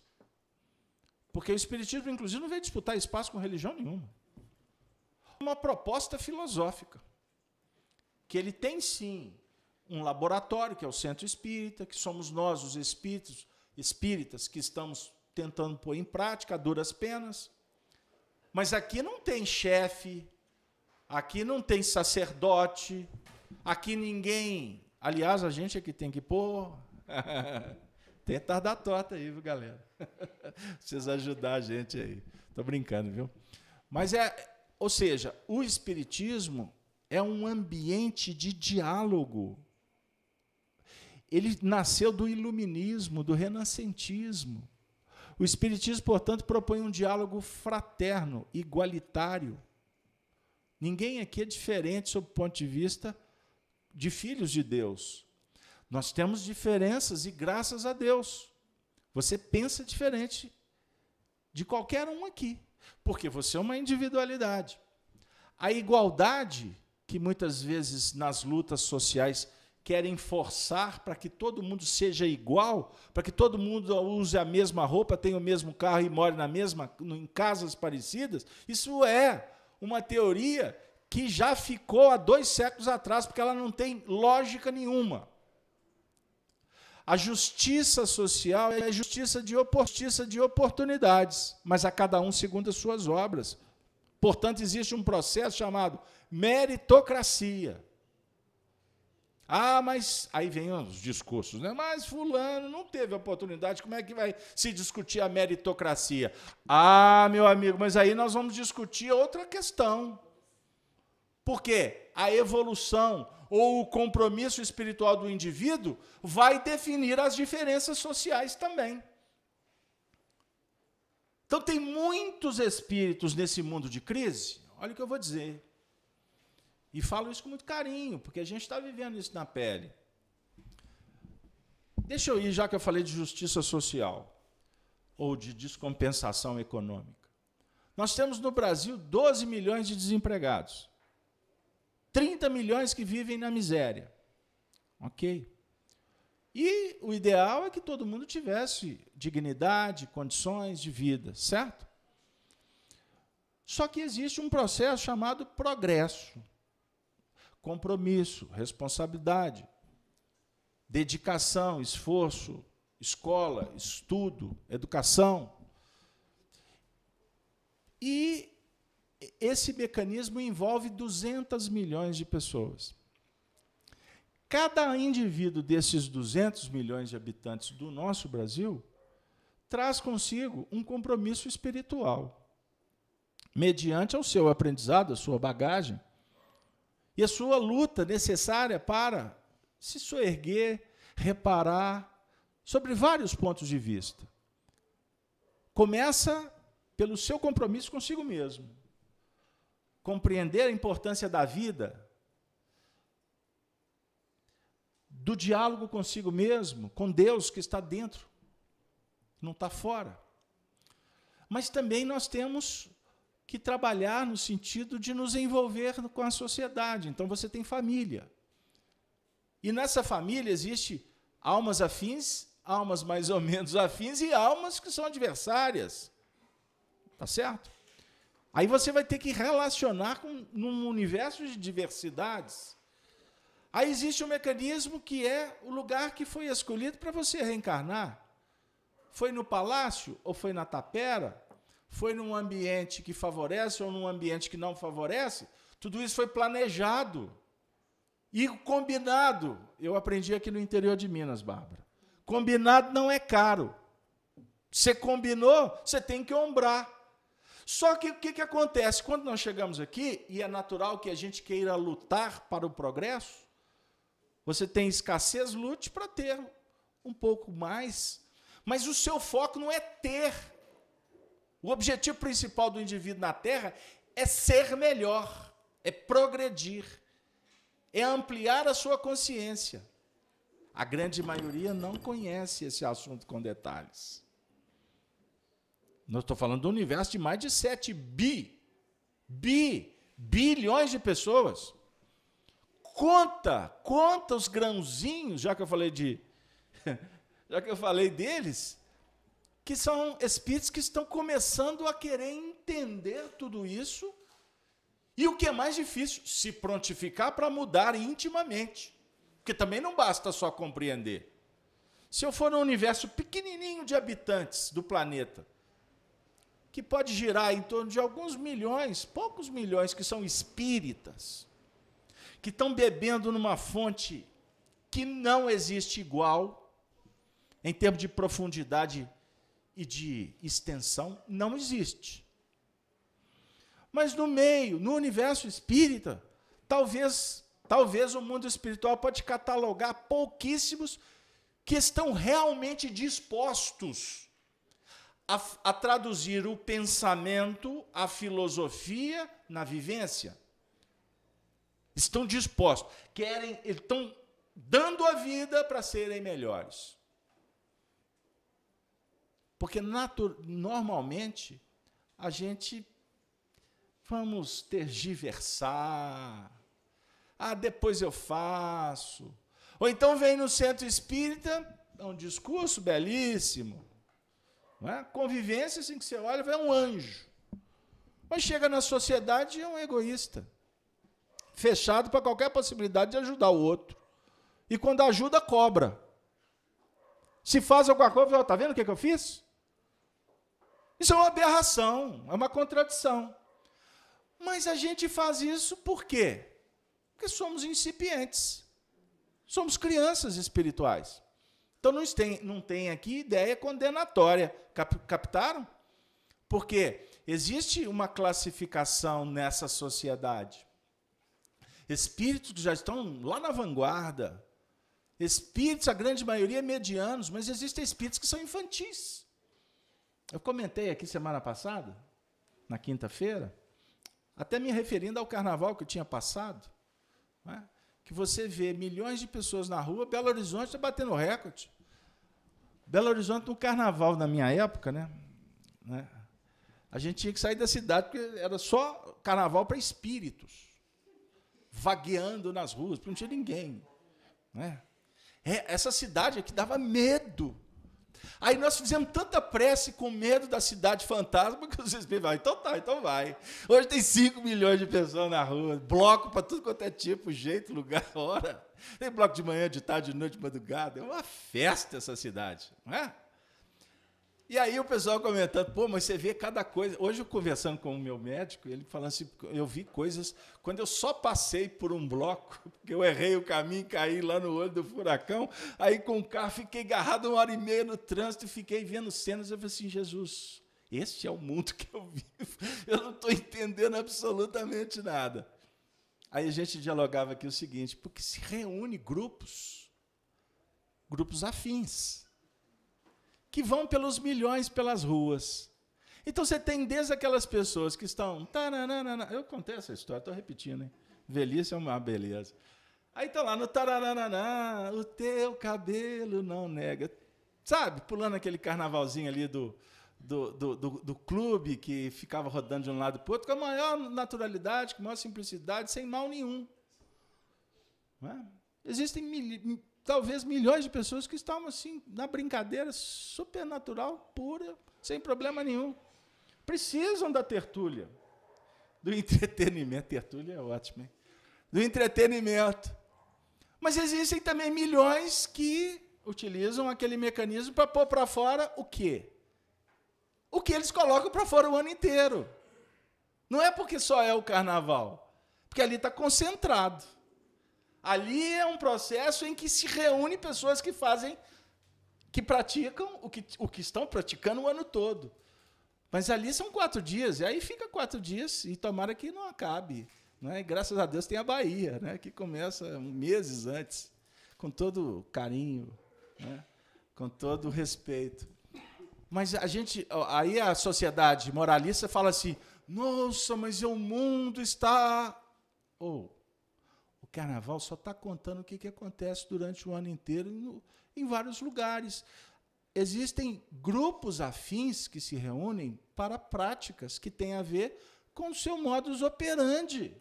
Porque o Espiritismo, inclusive, não veio disputar espaço com religião nenhuma. Uma proposta filosófica. Que ele tem sim um laboratório, que é o Centro Espírita, que somos nós, os espíritos, espíritas, que estamos tentando pôr em prática a duras penas. Mas aqui não tem chefe, aqui não tem sacerdote, aqui ninguém. Aliás, a gente é que tem que pôr. Dar torta aí, viu, galera? Precisa ajudar a gente aí. Tô brincando, viu? Mas é, ou seja, o espiritismo é um ambiente de diálogo. Ele nasceu do iluminismo, do renascentismo. O Espiritismo, portanto, propõe um diálogo fraterno, igualitário. Ninguém aqui é diferente sob o ponto de vista de filhos de Deus. Nós temos diferenças e graças a Deus. Você pensa diferente de qualquer um aqui, porque você é uma individualidade. A igualdade, que muitas vezes nas lutas sociais querem forçar para que todo mundo seja igual, para que todo mundo use a mesma roupa, tenha o mesmo carro e more na mesma em casas parecidas, isso é uma teoria que já ficou há dois séculos atrás, porque ela não tem lógica nenhuma. A justiça social é a justiça de, justiça de oportunidades, mas a cada um segundo as suas obras. Portanto, existe um processo chamado meritocracia. Ah, mas aí vem os discursos, né? Mas fulano não teve oportunidade, como é que vai se discutir a meritocracia? Ah, meu amigo, mas aí nós vamos discutir outra questão. Porque a evolução ou o compromisso espiritual do indivíduo vai definir as diferenças sociais também. Então tem muitos espíritos nesse mundo de crise. Olha o que eu vou dizer. E falo isso com muito carinho, porque a gente está vivendo isso na pele. Deixa eu ir, já que eu falei de justiça social ou de descompensação econômica. Nós temos no Brasil 12 milhões de desempregados. 30 milhões que vivem na miséria. Ok. E o ideal é que todo mundo tivesse dignidade, condições de vida, certo? Só que existe um processo chamado progresso compromisso, responsabilidade, dedicação, esforço, escola, estudo, educação. E esse mecanismo envolve 200 milhões de pessoas. Cada indivíduo desses 200 milhões de habitantes do nosso Brasil traz consigo um compromisso espiritual, mediante o seu aprendizado, a sua bagagem e a sua luta necessária para se soerguer, reparar, sobre vários pontos de vista. Começa pelo seu compromisso consigo mesmo, compreender a importância da vida, do diálogo consigo mesmo, com Deus que está dentro, não está fora. Mas também nós temos que trabalhar no sentido de nos envolver com a sociedade. Então você tem família. E nessa família existe almas afins, almas mais ou menos afins e almas que são adversárias. Tá certo? Aí você vai ter que relacionar com num universo de diversidades. Aí existe um mecanismo que é o lugar que foi escolhido para você reencarnar. Foi no palácio ou foi na tapera? Foi num ambiente que favorece ou num ambiente que não favorece? Tudo isso foi planejado e combinado. Eu aprendi aqui no interior de Minas, Bárbara. Combinado não é caro. Você combinou, você tem que ombrar. Só que o que, que acontece? Quando nós chegamos aqui, e é natural que a gente queira lutar para o progresso, você tem escassez, lute para ter um pouco mais. Mas o seu foco não é ter. O objetivo principal do indivíduo na Terra é ser melhor, é progredir, é ampliar a sua consciência. A grande maioria não conhece esse assunto com detalhes. Nós estou falando do universo de mais de 7 bi, bi, bilhões de pessoas. Conta, conta os grãozinhos, já que eu falei de já que eu falei deles, que são espíritos que estão começando a querer entender tudo isso. E o que é mais difícil, se prontificar para mudar intimamente. Porque também não basta só compreender. Se eu for num universo pequenininho de habitantes do planeta, que pode girar em torno de alguns milhões, poucos milhões que são espíritas, que estão bebendo numa fonte que não existe igual, em termos de profundidade e de extensão, não existe. Mas no meio, no universo espírita, talvez, talvez o mundo espiritual pode catalogar pouquíssimos que estão realmente dispostos a, a traduzir o pensamento, a filosofia na vivência estão dispostos, querem, estão dando a vida para serem melhores. Porque normalmente a gente vamos tergiversar. Ah, depois eu faço. Ou então vem no centro espírita, é um discurso belíssimo. Não é? Convivência, assim que você olha, é um anjo. Mas chega na sociedade e é um egoísta fechado para qualquer possibilidade de ajudar o outro. E quando ajuda, cobra. Se faz alguma coisa, está vendo o que, que eu fiz? Isso é uma aberração, é uma contradição. Mas a gente faz isso por quê? Porque somos incipientes. Somos crianças espirituais. Então não tem, não tem aqui ideia condenatória. Cap, captaram? Porque existe uma classificação nessa sociedade espíritos que já estão lá na vanguarda, espíritos, a grande maioria, medianos, mas existem espíritos que são infantis. Eu comentei aqui semana passada, na quinta-feira, até me referindo ao carnaval que tinha passado, né, que você vê milhões de pessoas na rua, Belo Horizonte está batendo recorde. Belo Horizonte no carnaval, na minha época, né, né, a gente tinha que sair da cidade porque era só carnaval para espíritos vagueando nas ruas, porque não tinha ninguém. Né? É, essa cidade aqui dava medo. Aí nós fizemos tanta prece com medo da cidade fantasma que os espíritos falaram, então tá, então vai. Hoje tem 5 milhões de pessoas na rua, bloco para tudo quanto é tipo, jeito, lugar, hora. Tem bloco de manhã, de tarde, de noite, de madrugada. É uma festa essa cidade, não é? E aí o pessoal comentando, pô, mas você vê cada coisa. Hoje eu conversando com o meu médico, ele falando assim, eu vi coisas quando eu só passei por um bloco, que eu errei o caminho, caí lá no olho do furacão, aí com o carro fiquei agarrado uma hora e meia no trânsito fiquei vendo cenas, eu falei assim, Jesus, este é o mundo que eu vivo. Eu não estou entendendo absolutamente nada. Aí a gente dialogava aqui o seguinte, porque se reúne grupos, grupos afins que vão pelos milhões pelas ruas. Então você tem desde aquelas pessoas que estão. Taranana, eu contei essa história, estou repetindo, hein? Velhice é uma beleza. Aí está lá no taranana, o teu cabelo não nega. Sabe, pulando aquele carnavalzinho ali do, do, do, do, do clube que ficava rodando de um lado para o outro, com a maior naturalidade, com a maior simplicidade, sem mal nenhum. É? Existem talvez milhões de pessoas que estavam assim, na brincadeira supernatural, pura, sem problema nenhum. Precisam da tertúlia, do entretenimento. Tertúlia é ótimo, hein? Do entretenimento. Mas existem também milhões que utilizam aquele mecanismo para pôr para fora o quê? O que eles colocam para fora o ano inteiro. Não é porque só é o carnaval, porque ali está concentrado. Ali é um processo em que se reúne pessoas que fazem, que praticam o que, o que estão praticando o ano todo. Mas ali são quatro dias, e aí fica quatro dias, e tomara que não acabe. Né? E graças a Deus tem a Bahia, né? que começa meses antes, com todo carinho, né? com todo respeito. Mas a gente, aí a sociedade moralista fala assim: nossa, mas o mundo está. Ou, oh, carnaval só está contando o que, que acontece durante o ano inteiro no, em vários lugares. Existem grupos afins que se reúnem para práticas que têm a ver com o seu modus operandi.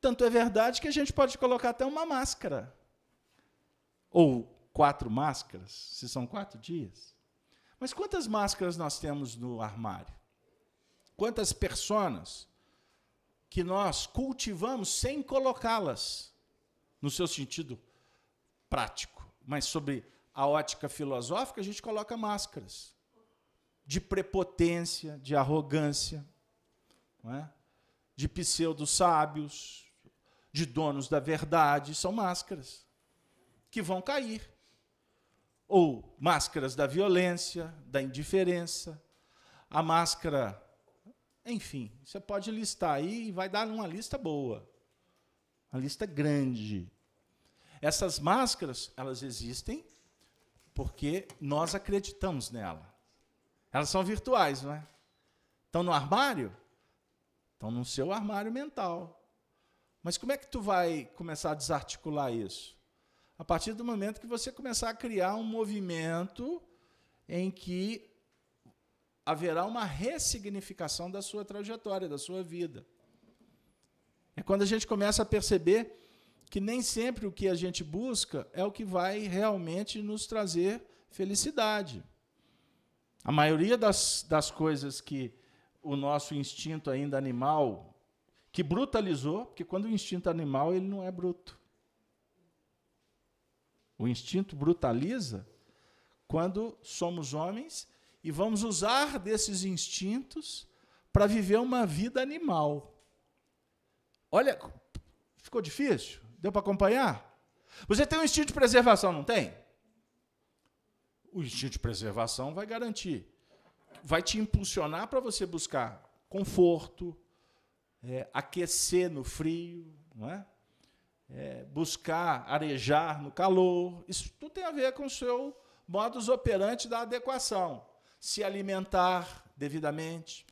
Tanto é verdade que a gente pode colocar até uma máscara. Ou quatro máscaras, se são quatro dias. Mas quantas máscaras nós temos no armário? Quantas personas? Que nós cultivamos sem colocá-las no seu sentido prático, mas sobre a ótica filosófica, a gente coloca máscaras de prepotência, de arrogância, é? de pseudo-sábios, de donos da verdade, são máscaras que vão cair. Ou máscaras da violência, da indiferença, a máscara enfim, você pode listar aí e vai dar uma lista boa. Uma lista grande. Essas máscaras, elas existem porque nós acreditamos nela. Elas são virtuais, não é? Estão no armário? Estão no seu armário mental. Mas como é que tu vai começar a desarticular isso? A partir do momento que você começar a criar um movimento em que haverá uma ressignificação da sua trajetória, da sua vida. É quando a gente começa a perceber que nem sempre o que a gente busca é o que vai realmente nos trazer felicidade. A maioria das, das coisas que o nosso instinto ainda animal, que brutalizou, porque quando o instinto animal ele não é bruto. O instinto brutaliza quando somos homens e vamos usar desses instintos para viver uma vida animal. Olha, ficou difícil? Deu para acompanhar? Você tem um instinto de preservação, não tem? O instinto de preservação vai garantir, vai te impulsionar para você buscar conforto, é, aquecer no frio, não é? É, buscar arejar no calor. Isso tudo tem a ver com o seu modus operandi da adequação se alimentar devidamente.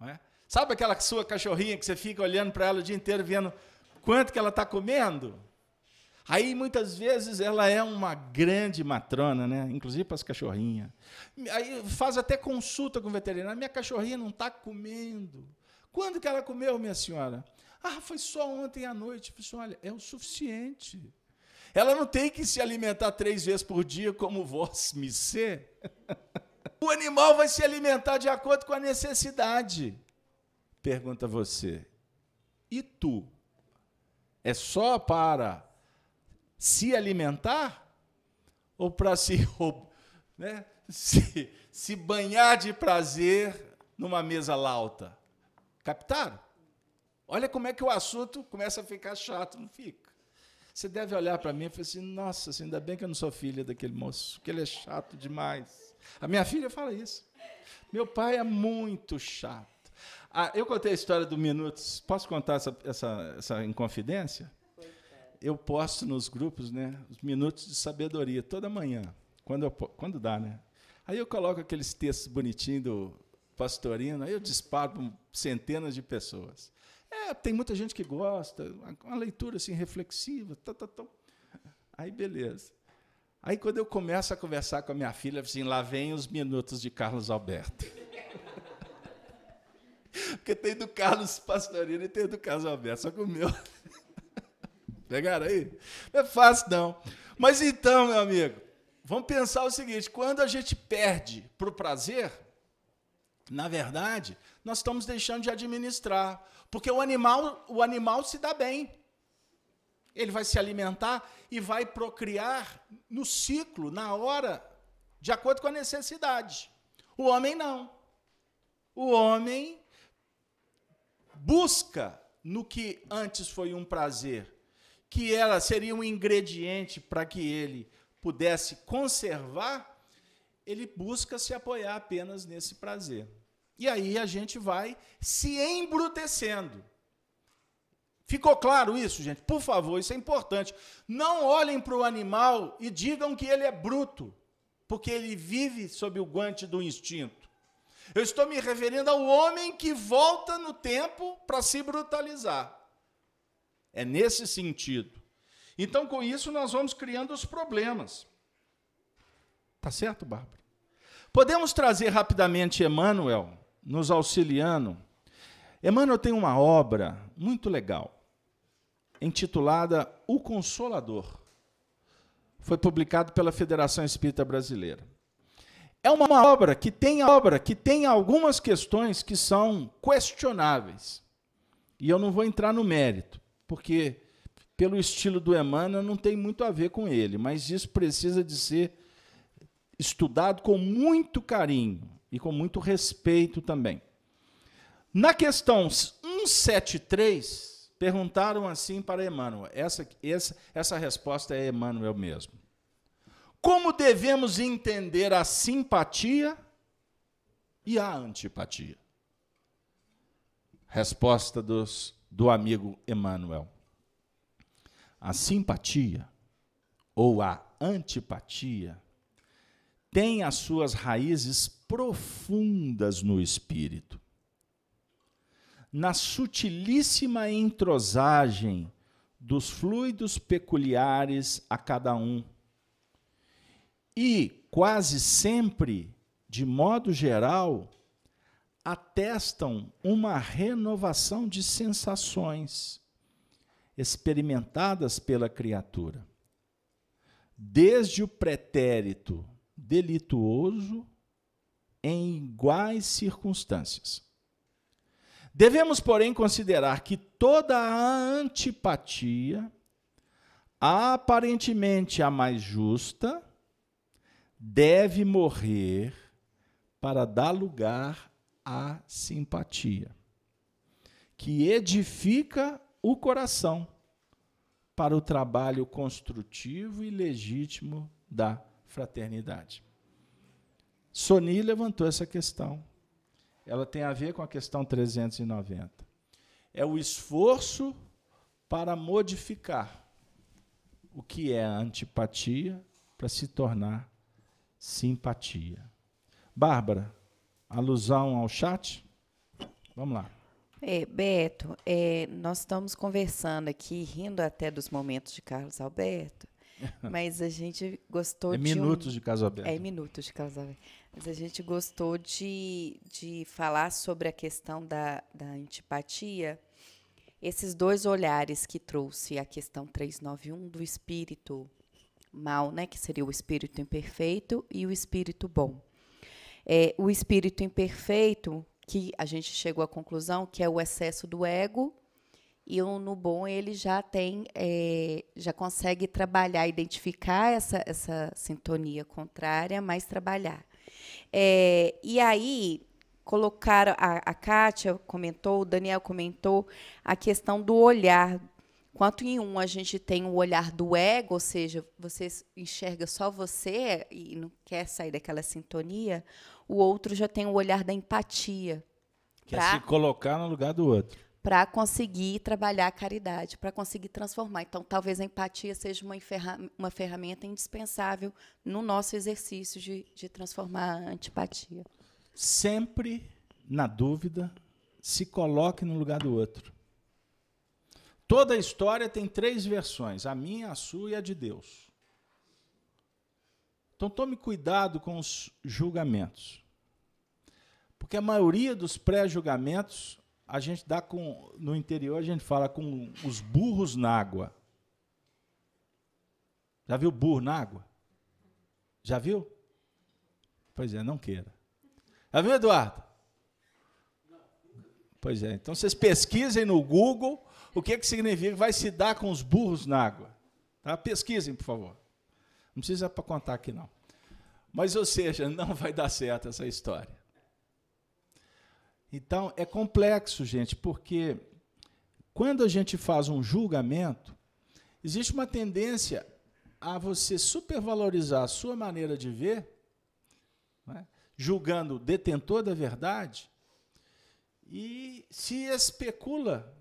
É? Sabe aquela sua cachorrinha que você fica olhando para ela o dia inteiro, vendo quanto que ela está comendo? Aí muitas vezes ela é uma grande matrona, né? inclusive para as cachorrinhas. Aí faz até consulta com o veterinário. Minha cachorrinha não está comendo. Quando que ela comeu, minha senhora? Ah, foi só ontem à noite. Eu falei, olha, é o suficiente. Ela não tem que se alimentar três vezes por dia, como vós me ser. O animal vai se alimentar de acordo com a necessidade. Pergunta você. E tu? É só para se alimentar? ou para se, né, se, se banhar de prazer numa mesa lauta. Captaram? Olha como é que o assunto começa a ficar chato, não fica? Você deve olhar para mim e falar assim: nossa, assim, ainda bem que eu não sou filha daquele moço, que ele é chato demais. A minha filha fala isso. Meu pai é muito chato. Ah, eu contei a história do Minutos. Posso contar essa, essa, essa inconfidência? Eu posto nos grupos né, os Minutos de Sabedoria toda manhã, quando, eu, quando dá. Né? Aí eu coloco aqueles textos bonitinhos do Pastorino, aí eu disparo para centenas de pessoas. É, tem muita gente que gosta, uma leitura assim reflexiva. Tá, tá, tá. Aí, beleza. Aí, quando eu começo a conversar com a minha filha, assim, lá vem os minutos de Carlos Alberto. Porque tem do Carlos Pastorino e tem do Carlos Alberto, só que o meu. Pegaram aí? Não é fácil, não. Mas então, meu amigo, vamos pensar o seguinte: quando a gente perde para o prazer, na verdade, nós estamos deixando de administrar. Porque o animal, o animal se dá bem. Ele vai se alimentar e vai procriar no ciclo, na hora, de acordo com a necessidade. O homem não. O homem busca no que antes foi um prazer, que ela seria um ingrediente para que ele pudesse conservar, ele busca se apoiar apenas nesse prazer. E aí a gente vai se embrutecendo. Ficou claro isso, gente? Por favor, isso é importante. Não olhem para o animal e digam que ele é bruto, porque ele vive sob o guante do instinto. Eu estou me referindo ao homem que volta no tempo para se brutalizar. É nesse sentido. Então, com isso, nós vamos criando os problemas. Tá certo, Bárbara? Podemos trazer rapidamente Emmanuel nos auxiliando. Emmanuel tem uma obra muito legal, intitulada O Consolador. Foi publicado pela Federação Espírita Brasileira. É uma obra que tem obra que tem algumas questões que são questionáveis. E eu não vou entrar no mérito, porque pelo estilo do Emmanuel não tem muito a ver com ele, mas isso precisa de ser estudado com muito carinho e com muito respeito também. Na questão 173, perguntaram assim para Emmanuel. Essa, essa, essa resposta é Emmanuel mesmo. Como devemos entender a simpatia e a antipatia? Resposta dos, do amigo Emmanuel. A simpatia ou a antipatia tem as suas raízes profundas no espírito. Na sutilíssima entrosagem dos fluidos peculiares a cada um. E, quase sempre, de modo geral, atestam uma renovação de sensações experimentadas pela criatura. Desde o pretérito delituoso em iguais circunstâncias. Devemos, porém, considerar que toda a antipatia, aparentemente a mais justa, deve morrer para dar lugar à simpatia, que edifica o coração para o trabalho construtivo e legítimo da fraternidade. Soni levantou essa questão. Ela tem a ver com a questão 390. É o esforço para modificar o que é antipatia para se tornar simpatia. Bárbara, alusão ao chat? Vamos lá. É, Beto, é, nós estamos conversando aqui, rindo até dos momentos de Carlos Alberto, mas a gente gostou é de. Minutos um... de casamento. É minutos de casamento. Mas a gente gostou de, de falar sobre a questão da, da antipatia, esses dois olhares que trouxe a questão 391 do espírito mal, né, que seria o espírito imperfeito, e o espírito bom. É, o espírito imperfeito, que a gente chegou à conclusão que é o excesso do ego e o no bom ele já tem, é, já consegue trabalhar, identificar essa, essa sintonia contrária, mas trabalhar. É, e aí colocaram, a, a Kátia comentou, o Daniel comentou, a questão do olhar. Quanto em um a gente tem o olhar do ego, ou seja, você enxerga só você e não quer sair daquela sintonia, o outro já tem o olhar da empatia. Quer pra... se colocar no lugar do outro para conseguir trabalhar a caridade, para conseguir transformar. Então, talvez a empatia seja uma, uma ferramenta indispensável no nosso exercício de, de transformar a antipatia. Sempre, na dúvida, se coloque no lugar do outro. Toda a história tem três versões: a minha, a sua e a de Deus. Então tome cuidado com os julgamentos. Porque a maioria dos pré-julgamentos a gente dá com. No interior a gente fala com os burros na água. Já viu burro na água? Já viu? Pois é, não queira. Já viu, Eduardo? Pois é, então vocês pesquisem no Google o que, que significa vai se dar com os burros na água. Tá? Pesquisem, por favor. Não precisa para contar aqui, não. Mas, ou seja, não vai dar certo essa história. Então, é complexo, gente, porque quando a gente faz um julgamento, existe uma tendência a você supervalorizar a sua maneira de ver, né, julgando o detentor da verdade, e se especula,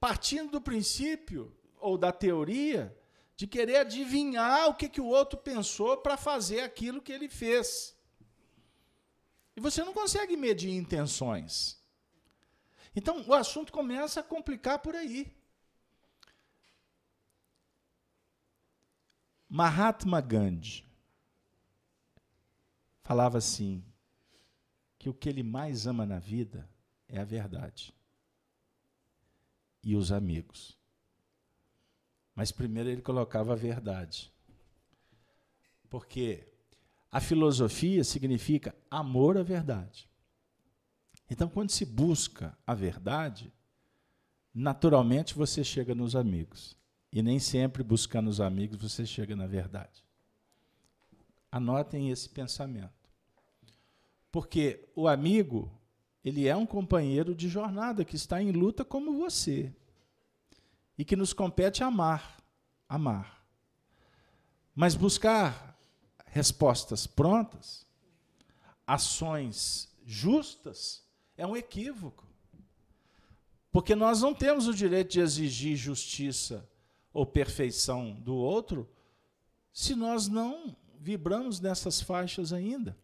partindo do princípio ou da teoria de querer adivinhar o que, que o outro pensou para fazer aquilo que ele fez. E você não consegue medir intenções. Então, o assunto começa a complicar por aí. Mahatma Gandhi falava assim: que o que ele mais ama na vida é a verdade e os amigos. Mas primeiro ele colocava a verdade. Porque a filosofia significa amor à verdade. Então, quando se busca a verdade, naturalmente você chega nos amigos. E nem sempre buscando os amigos você chega na verdade. Anotem esse pensamento. Porque o amigo, ele é um companheiro de jornada que está em luta como você. E que nos compete amar, amar. Mas buscar respostas prontas, ações justas, é um equívoco. Porque nós não temos o direito de exigir justiça ou perfeição do outro se nós não vibramos nessas faixas ainda.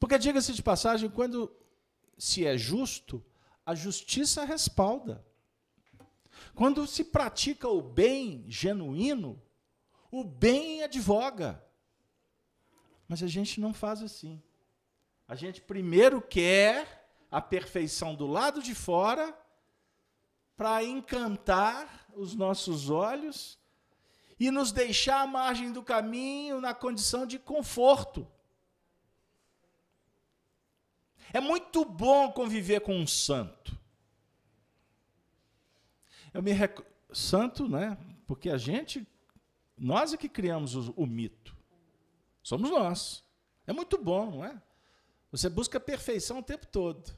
Porque, diga-se de passagem, quando se é justo, a justiça respalda. Quando se pratica o bem genuíno, o bem advoga. Mas a gente não faz assim. A gente primeiro quer a perfeição do lado de fora para encantar os nossos olhos e nos deixar à margem do caminho na condição de conforto. É muito bom conviver com um santo. Eu me rec... santo, né? Porque a gente nós é que criamos o, o mito. Somos nós. É muito bom, não é? Você busca perfeição o tempo todo.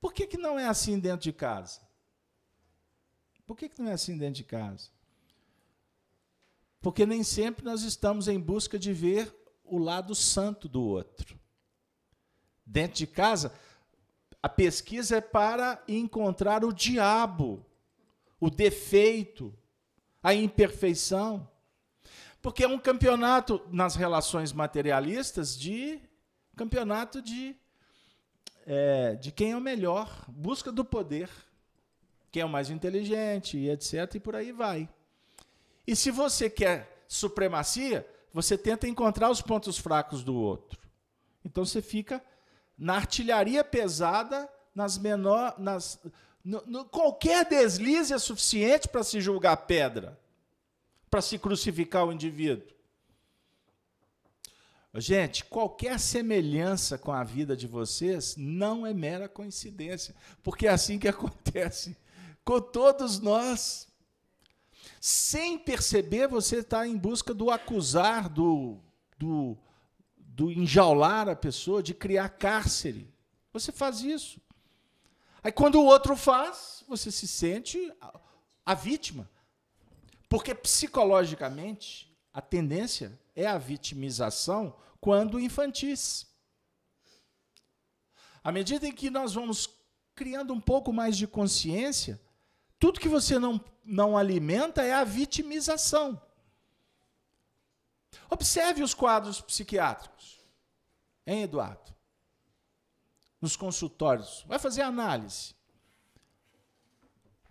Por que, que não é assim dentro de casa? Por que, que não é assim dentro de casa? Porque nem sempre nós estamos em busca de ver o lado santo do outro. Dentro de casa, a pesquisa é para encontrar o diabo, o defeito, a imperfeição. Porque é um campeonato nas relações materialistas de campeonato de, é, de quem é o melhor, busca do poder, quem é o mais inteligente, e etc. E por aí vai. E se você quer supremacia, você tenta encontrar os pontos fracos do outro. Então você fica na artilharia pesada, nas menor, nas, no, no, qualquer deslize é suficiente para se julgar pedra para se crucificar o indivíduo. Gente, qualquer semelhança com a vida de vocês não é mera coincidência, porque é assim que acontece com todos nós. Sem perceber, você está em busca do acusar, do, do, do enjaular a pessoa, de criar cárcere. Você faz isso. Aí, quando o outro faz, você se sente a, a vítima. Porque psicologicamente, a tendência é a vitimização quando infantis. À medida em que nós vamos criando um pouco mais de consciência, tudo que você não, não alimenta é a vitimização. Observe os quadros psiquiátricos. Hein, Eduardo? Nos consultórios. Vai fazer análise.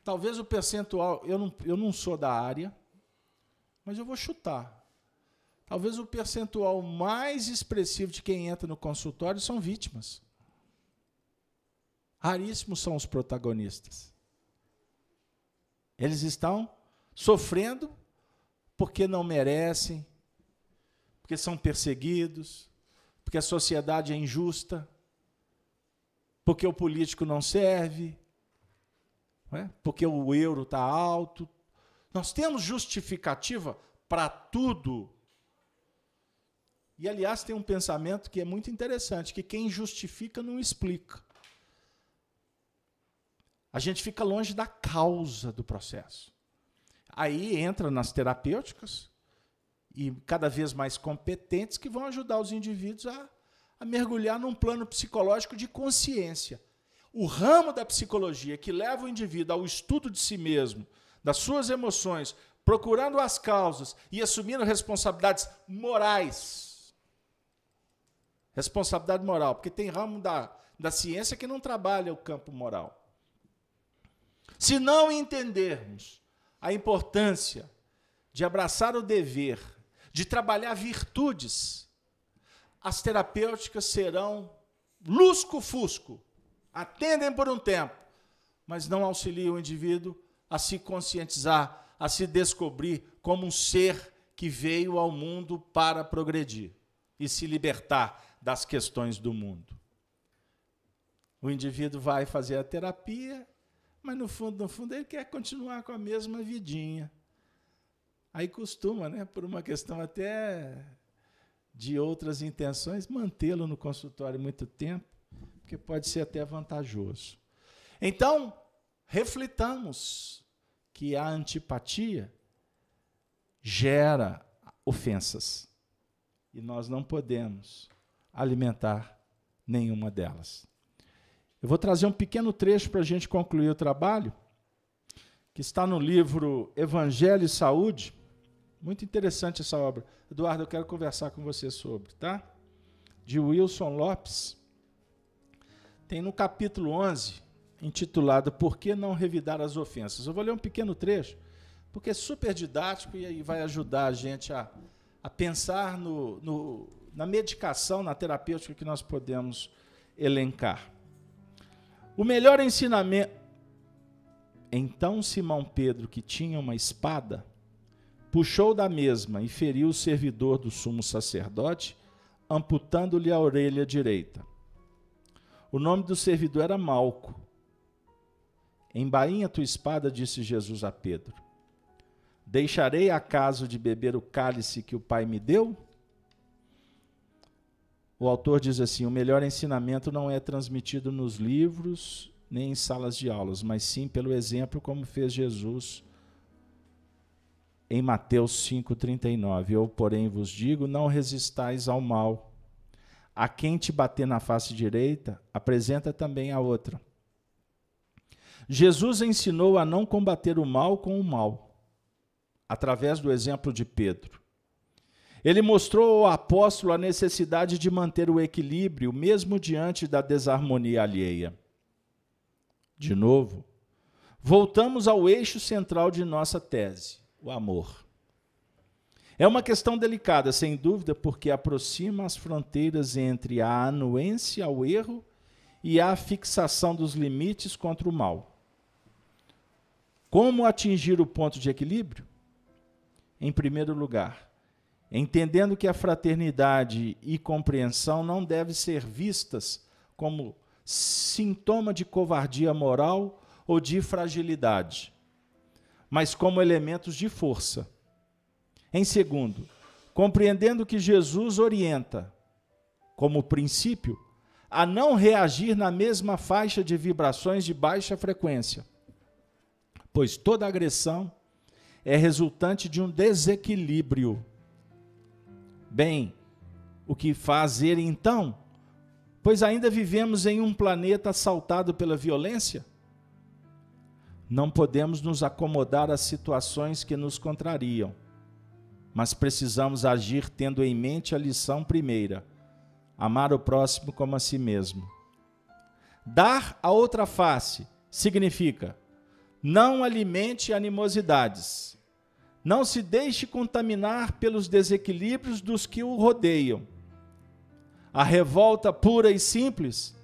Talvez o percentual, eu não, eu não sou da área, mas eu vou chutar. Talvez o percentual mais expressivo de quem entra no consultório são vítimas. Raríssimos são os protagonistas. Eles estão sofrendo porque não merecem, porque são perseguidos, porque a sociedade é injusta, porque o político não serve, é? porque o euro está alto. Nós temos justificativa para tudo. E, aliás, tem um pensamento que é muito interessante, que quem justifica não explica. A gente fica longe da causa do processo. Aí entra nas terapêuticas e cada vez mais competentes que vão ajudar os indivíduos a, a mergulhar num plano psicológico de consciência. O ramo da psicologia que leva o indivíduo ao estudo de si mesmo, das suas emoções, procurando as causas e assumindo responsabilidades morais. Responsabilidade moral, porque tem ramo da, da ciência que não trabalha o campo moral. Se não entendermos a importância de abraçar o dever, de trabalhar virtudes, as terapêuticas serão lusco-fusco, atendem por um tempo, mas não auxiliam o indivíduo a se conscientizar, a se descobrir como um ser que veio ao mundo para progredir e se libertar das questões do mundo. O indivíduo vai fazer a terapia mas no fundo, no fundo, ele quer continuar com a mesma vidinha. Aí costuma, né, por uma questão até de outras intenções, mantê-lo no consultório muito tempo, porque pode ser até vantajoso. Então, reflitamos que a antipatia gera ofensas e nós não podemos alimentar nenhuma delas. Eu vou trazer um pequeno trecho para a gente concluir o trabalho, que está no livro Evangelho e Saúde. Muito interessante essa obra. Eduardo, eu quero conversar com você sobre, tá? De Wilson Lopes. Tem no capítulo 11, intitulado Por que não revidar as ofensas? Eu vou ler um pequeno trecho, porque é super didático e aí vai ajudar a gente a, a pensar no, no, na medicação, na terapêutica que nós podemos elencar. O melhor ensinamento. Então Simão Pedro, que tinha uma espada, puxou da mesma e feriu o servidor do sumo sacerdote, amputando-lhe a orelha direita. O nome do servidor era Malco. Embainha tua espada, disse Jesus a Pedro. Deixarei acaso de beber o cálice que o Pai me deu? O autor diz assim: o melhor ensinamento não é transmitido nos livros nem em salas de aulas, mas sim pelo exemplo, como fez Jesus em Mateus 5,39. Eu, porém, vos digo: não resistais ao mal. A quem te bater na face direita, apresenta também a outra. Jesus ensinou a não combater o mal com o mal, através do exemplo de Pedro. Ele mostrou ao apóstolo a necessidade de manter o equilíbrio, mesmo diante da desarmonia alheia. De novo, voltamos ao eixo central de nossa tese, o amor. É uma questão delicada, sem dúvida, porque aproxima as fronteiras entre a anuência ao erro e a fixação dos limites contra o mal. Como atingir o ponto de equilíbrio? Em primeiro lugar, entendendo que a fraternidade e compreensão não devem ser vistas como sintoma de covardia moral ou de fragilidade, mas como elementos de força. Em segundo, compreendendo que Jesus orienta, como princípio, a não reagir na mesma faixa de vibrações de baixa frequência, pois toda agressão é resultante de um desequilíbrio. Bem, o que fazer então? Pois ainda vivemos em um planeta assaltado pela violência? Não podemos nos acomodar às situações que nos contrariam, mas precisamos agir tendo em mente a lição primeira: amar o próximo como a si mesmo. Dar a outra face significa não alimente animosidades. Não se deixe contaminar pelos desequilíbrios dos que o rodeiam. A revolta pura e simples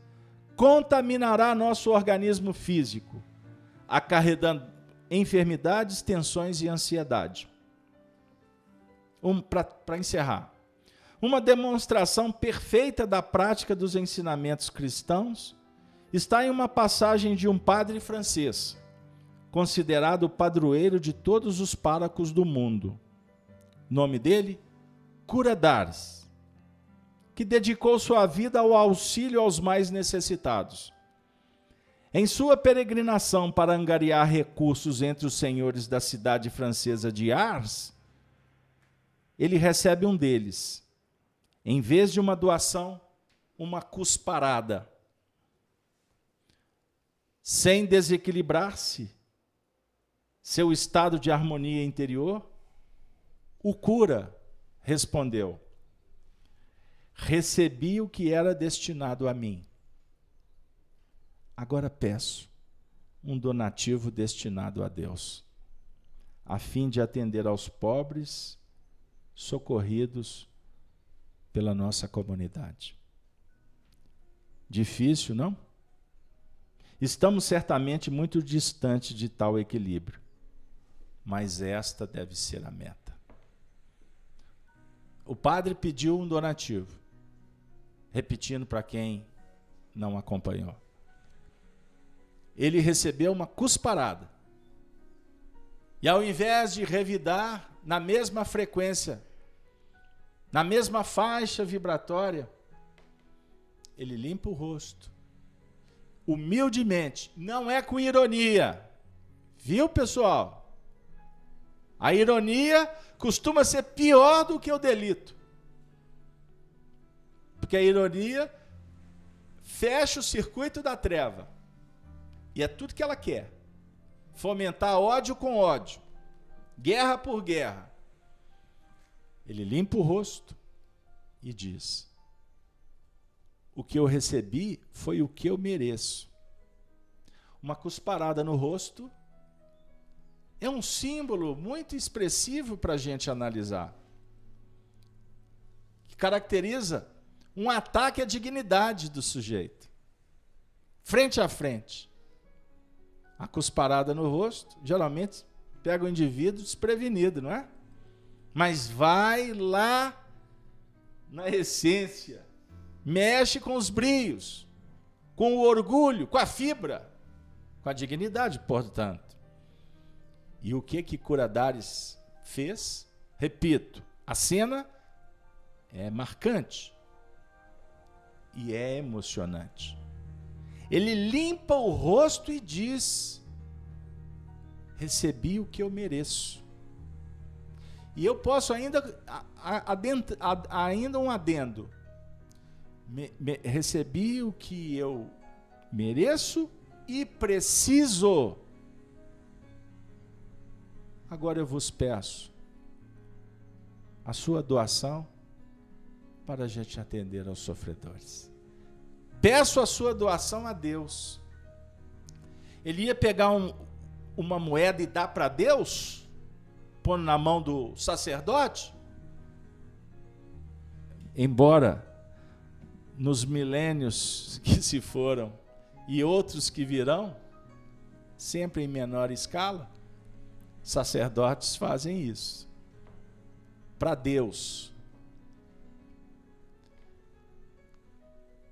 contaminará nosso organismo físico, acarretando enfermidades, tensões e ansiedade. Um, Para encerrar, uma demonstração perfeita da prática dos ensinamentos cristãos está em uma passagem de um padre francês considerado o padroeiro de todos os párocos do mundo. Nome dele? Curadars, que dedicou sua vida ao auxílio aos mais necessitados. Em sua peregrinação para angariar recursos entre os senhores da cidade francesa de Ars, ele recebe um deles. Em vez de uma doação, uma cusparada. Sem desequilibrar-se, seu estado de harmonia interior? O cura respondeu: Recebi o que era destinado a mim. Agora peço um donativo destinado a Deus, a fim de atender aos pobres socorridos pela nossa comunidade. Difícil, não? Estamos certamente muito distantes de tal equilíbrio mas esta deve ser a meta. O padre pediu um donativo, repetindo para quem não acompanhou. Ele recebeu uma cusparada. E ao invés de revidar na mesma frequência, na mesma faixa vibratória, ele limpa o rosto. Humildemente, não é com ironia. Viu, pessoal? A ironia costuma ser pior do que o delito. Porque a ironia fecha o circuito da treva. E é tudo que ela quer. Fomentar ódio com ódio. Guerra por guerra. Ele limpa o rosto e diz: O que eu recebi foi o que eu mereço. Uma cusparada no rosto é um símbolo muito expressivo para a gente analisar. Que caracteriza um ataque à dignidade do sujeito. Frente a frente. A cusparada no rosto, geralmente pega o indivíduo desprevenido, não é? Mas vai lá na essência, mexe com os brios, com o orgulho, com a fibra, com a dignidade, portanto. E o que que Curadares fez? Repito, a cena é marcante e é emocionante. Ele limpa o rosto e diz: Recebi o que eu mereço. E eu posso ainda, ainda um adendo. Me, me, recebi o que eu mereço e preciso. Agora eu vos peço a sua doação para a gente atender aos sofredores. Peço a sua doação a Deus. Ele ia pegar um, uma moeda e dar para Deus, pondo na mão do sacerdote? Embora nos milênios que se foram e outros que virão, sempre em menor escala, sacerdotes fazem isso. Para Deus.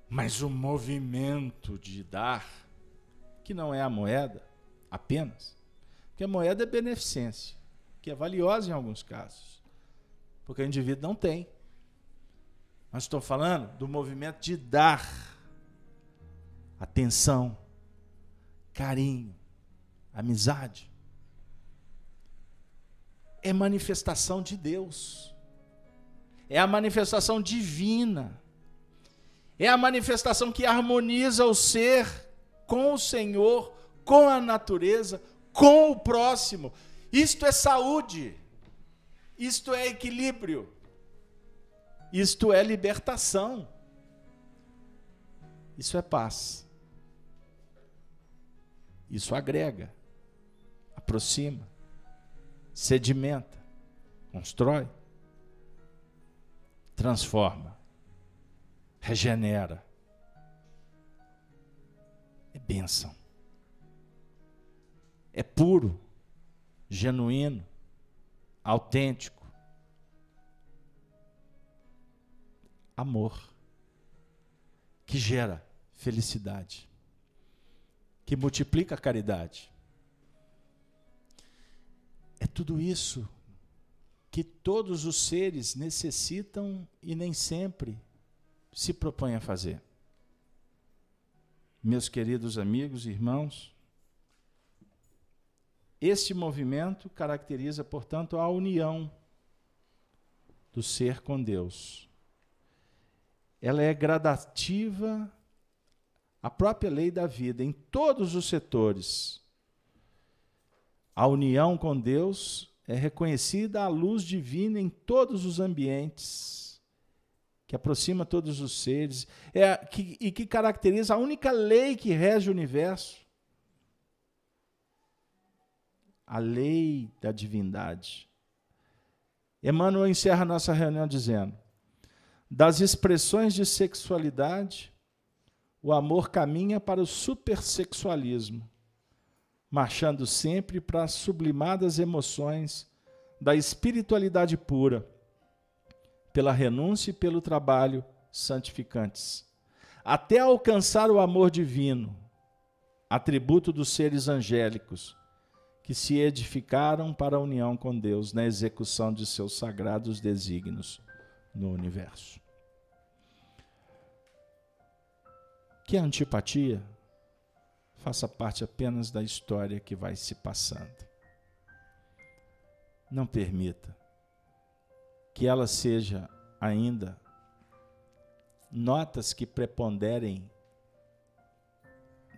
Mas o movimento de dar, que não é a moeda, apenas. Porque a moeda é beneficência, que é valiosa em alguns casos. Porque o indivíduo não tem. Mas estou falando do movimento de dar atenção, carinho, amizade. É manifestação de Deus. É a manifestação divina. É a manifestação que harmoniza o ser com o Senhor, com a natureza, com o próximo. Isto é saúde. Isto é equilíbrio. Isto é libertação. Isso é paz. Isso agrega, aproxima, sedimenta, constrói, transforma, regenera. É bênção. É puro, genuíno, autêntico amor, que gera felicidade, que multiplica a caridade. É tudo isso que todos os seres necessitam e nem sempre se propõem a fazer. Meus queridos amigos e irmãos, este movimento caracteriza, portanto, a união do ser com Deus ela é gradativa, a própria lei da vida, em todos os setores. A união com Deus é reconhecida à luz divina em todos os ambientes, que aproxima todos os seres, é, que, e que caracteriza a única lei que rege o universo a lei da divindade. Emmanuel encerra nossa reunião dizendo: das expressões de sexualidade, o amor caminha para o supersexualismo, marchando sempre para as sublimadas emoções da espiritualidade pura, pela renúncia e pelo trabalho santificantes, até alcançar o amor divino, atributo dos seres angélicos, que se edificaram para a união com Deus na execução de seus sagrados desígnios no universo. Que a antipatia faça parte apenas da história que vai se passando. Não permita que ela seja ainda notas que preponderem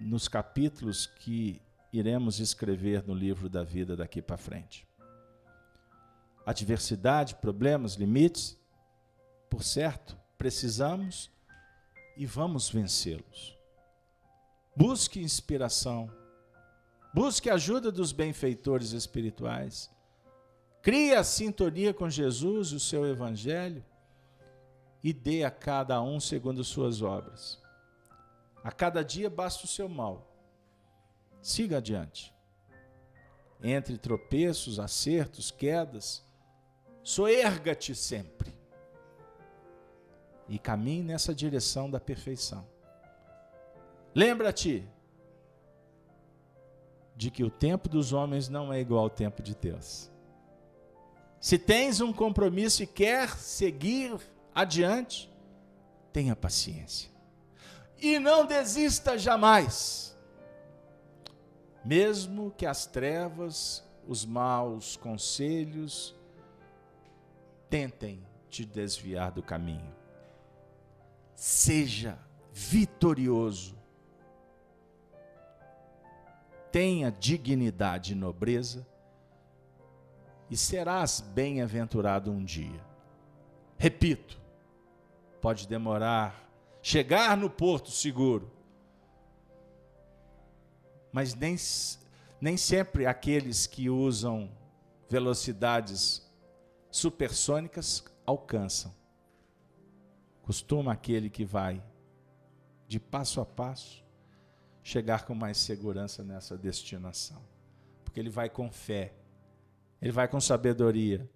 nos capítulos que iremos escrever no livro da vida daqui para frente. Adversidade, problemas, limites, por certo, precisamos e vamos vencê-los. Busque inspiração, busque ajuda dos benfeitores espirituais, crie a sintonia com Jesus e o seu Evangelho e dê a cada um segundo suas obras. A cada dia basta o seu mal. Siga adiante. Entre tropeços, acertos, quedas, soerga-te sempre e caminhe nessa direção da perfeição. Lembra-te de que o tempo dos homens não é igual ao tempo de Deus. Se tens um compromisso e quer seguir adiante, tenha paciência. E não desista jamais. Mesmo que as trevas, os maus conselhos tentem te desviar do caminho seja vitorioso. Tenha dignidade e nobreza, e serás bem-aventurado um dia. Repito, pode demorar chegar no porto seguro, mas nem, nem sempre aqueles que usam velocidades supersônicas alcançam. Costuma aquele que vai de passo a passo chegar com mais segurança nessa destinação. Porque ele vai com fé, ele vai com sabedoria,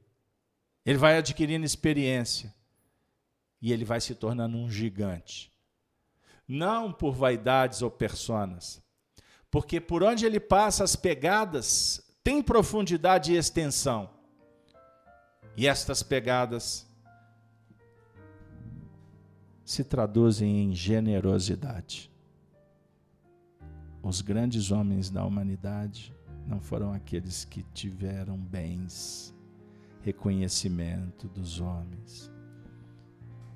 ele vai adquirindo experiência e ele vai se tornando um gigante. Não por vaidades ou personas, Porque por onde ele passa, as pegadas têm profundidade e extensão. E estas pegadas se traduzem em generosidade. Os grandes homens da humanidade não foram aqueles que tiveram bens, reconhecimento dos homens.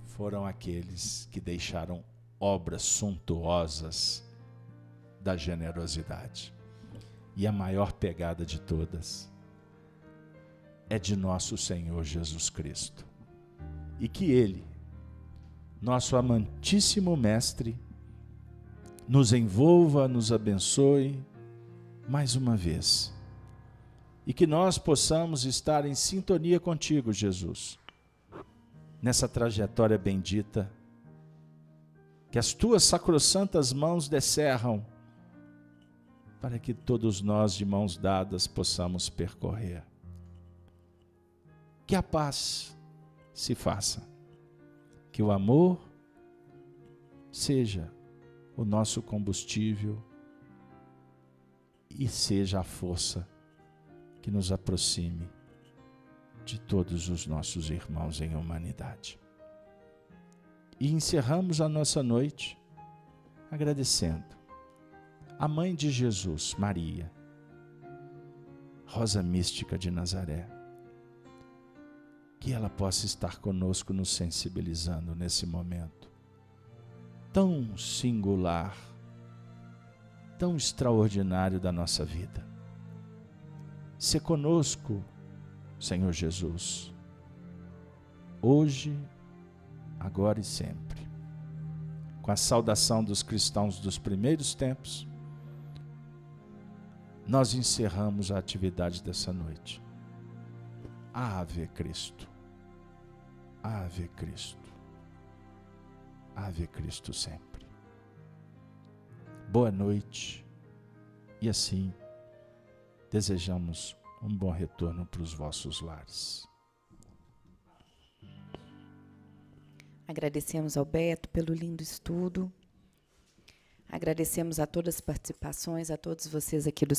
Foram aqueles que deixaram obras suntuosas da generosidade. E a maior pegada de todas é de nosso Senhor Jesus Cristo. E que Ele, nosso amantíssimo Mestre, nos envolva, nos abençoe mais uma vez. E que nós possamos estar em sintonia contigo, Jesus, nessa trajetória bendita que as tuas sacrossantas mãos descerram para que todos nós de mãos dadas possamos percorrer. Que a paz se faça, que o amor seja o nosso combustível e seja a força que nos aproxime de todos os nossos irmãos em humanidade. E encerramos a nossa noite agradecendo a mãe de Jesus, Maria, Rosa Mística de Nazaré, que ela possa estar conosco nos sensibilizando nesse momento tão singular, tão extraordinário da nossa vida. Se conosco, Senhor Jesus, hoje, agora e sempre. Com a saudação dos cristãos dos primeiros tempos, nós encerramos a atividade dessa noite. Ave Cristo. Ave Cristo. Ave Cristo sempre. Boa noite. E assim, desejamos um bom retorno para os vossos lares. Agradecemos ao Beto pelo lindo estudo. Agradecemos a todas as participações, a todos vocês aqui do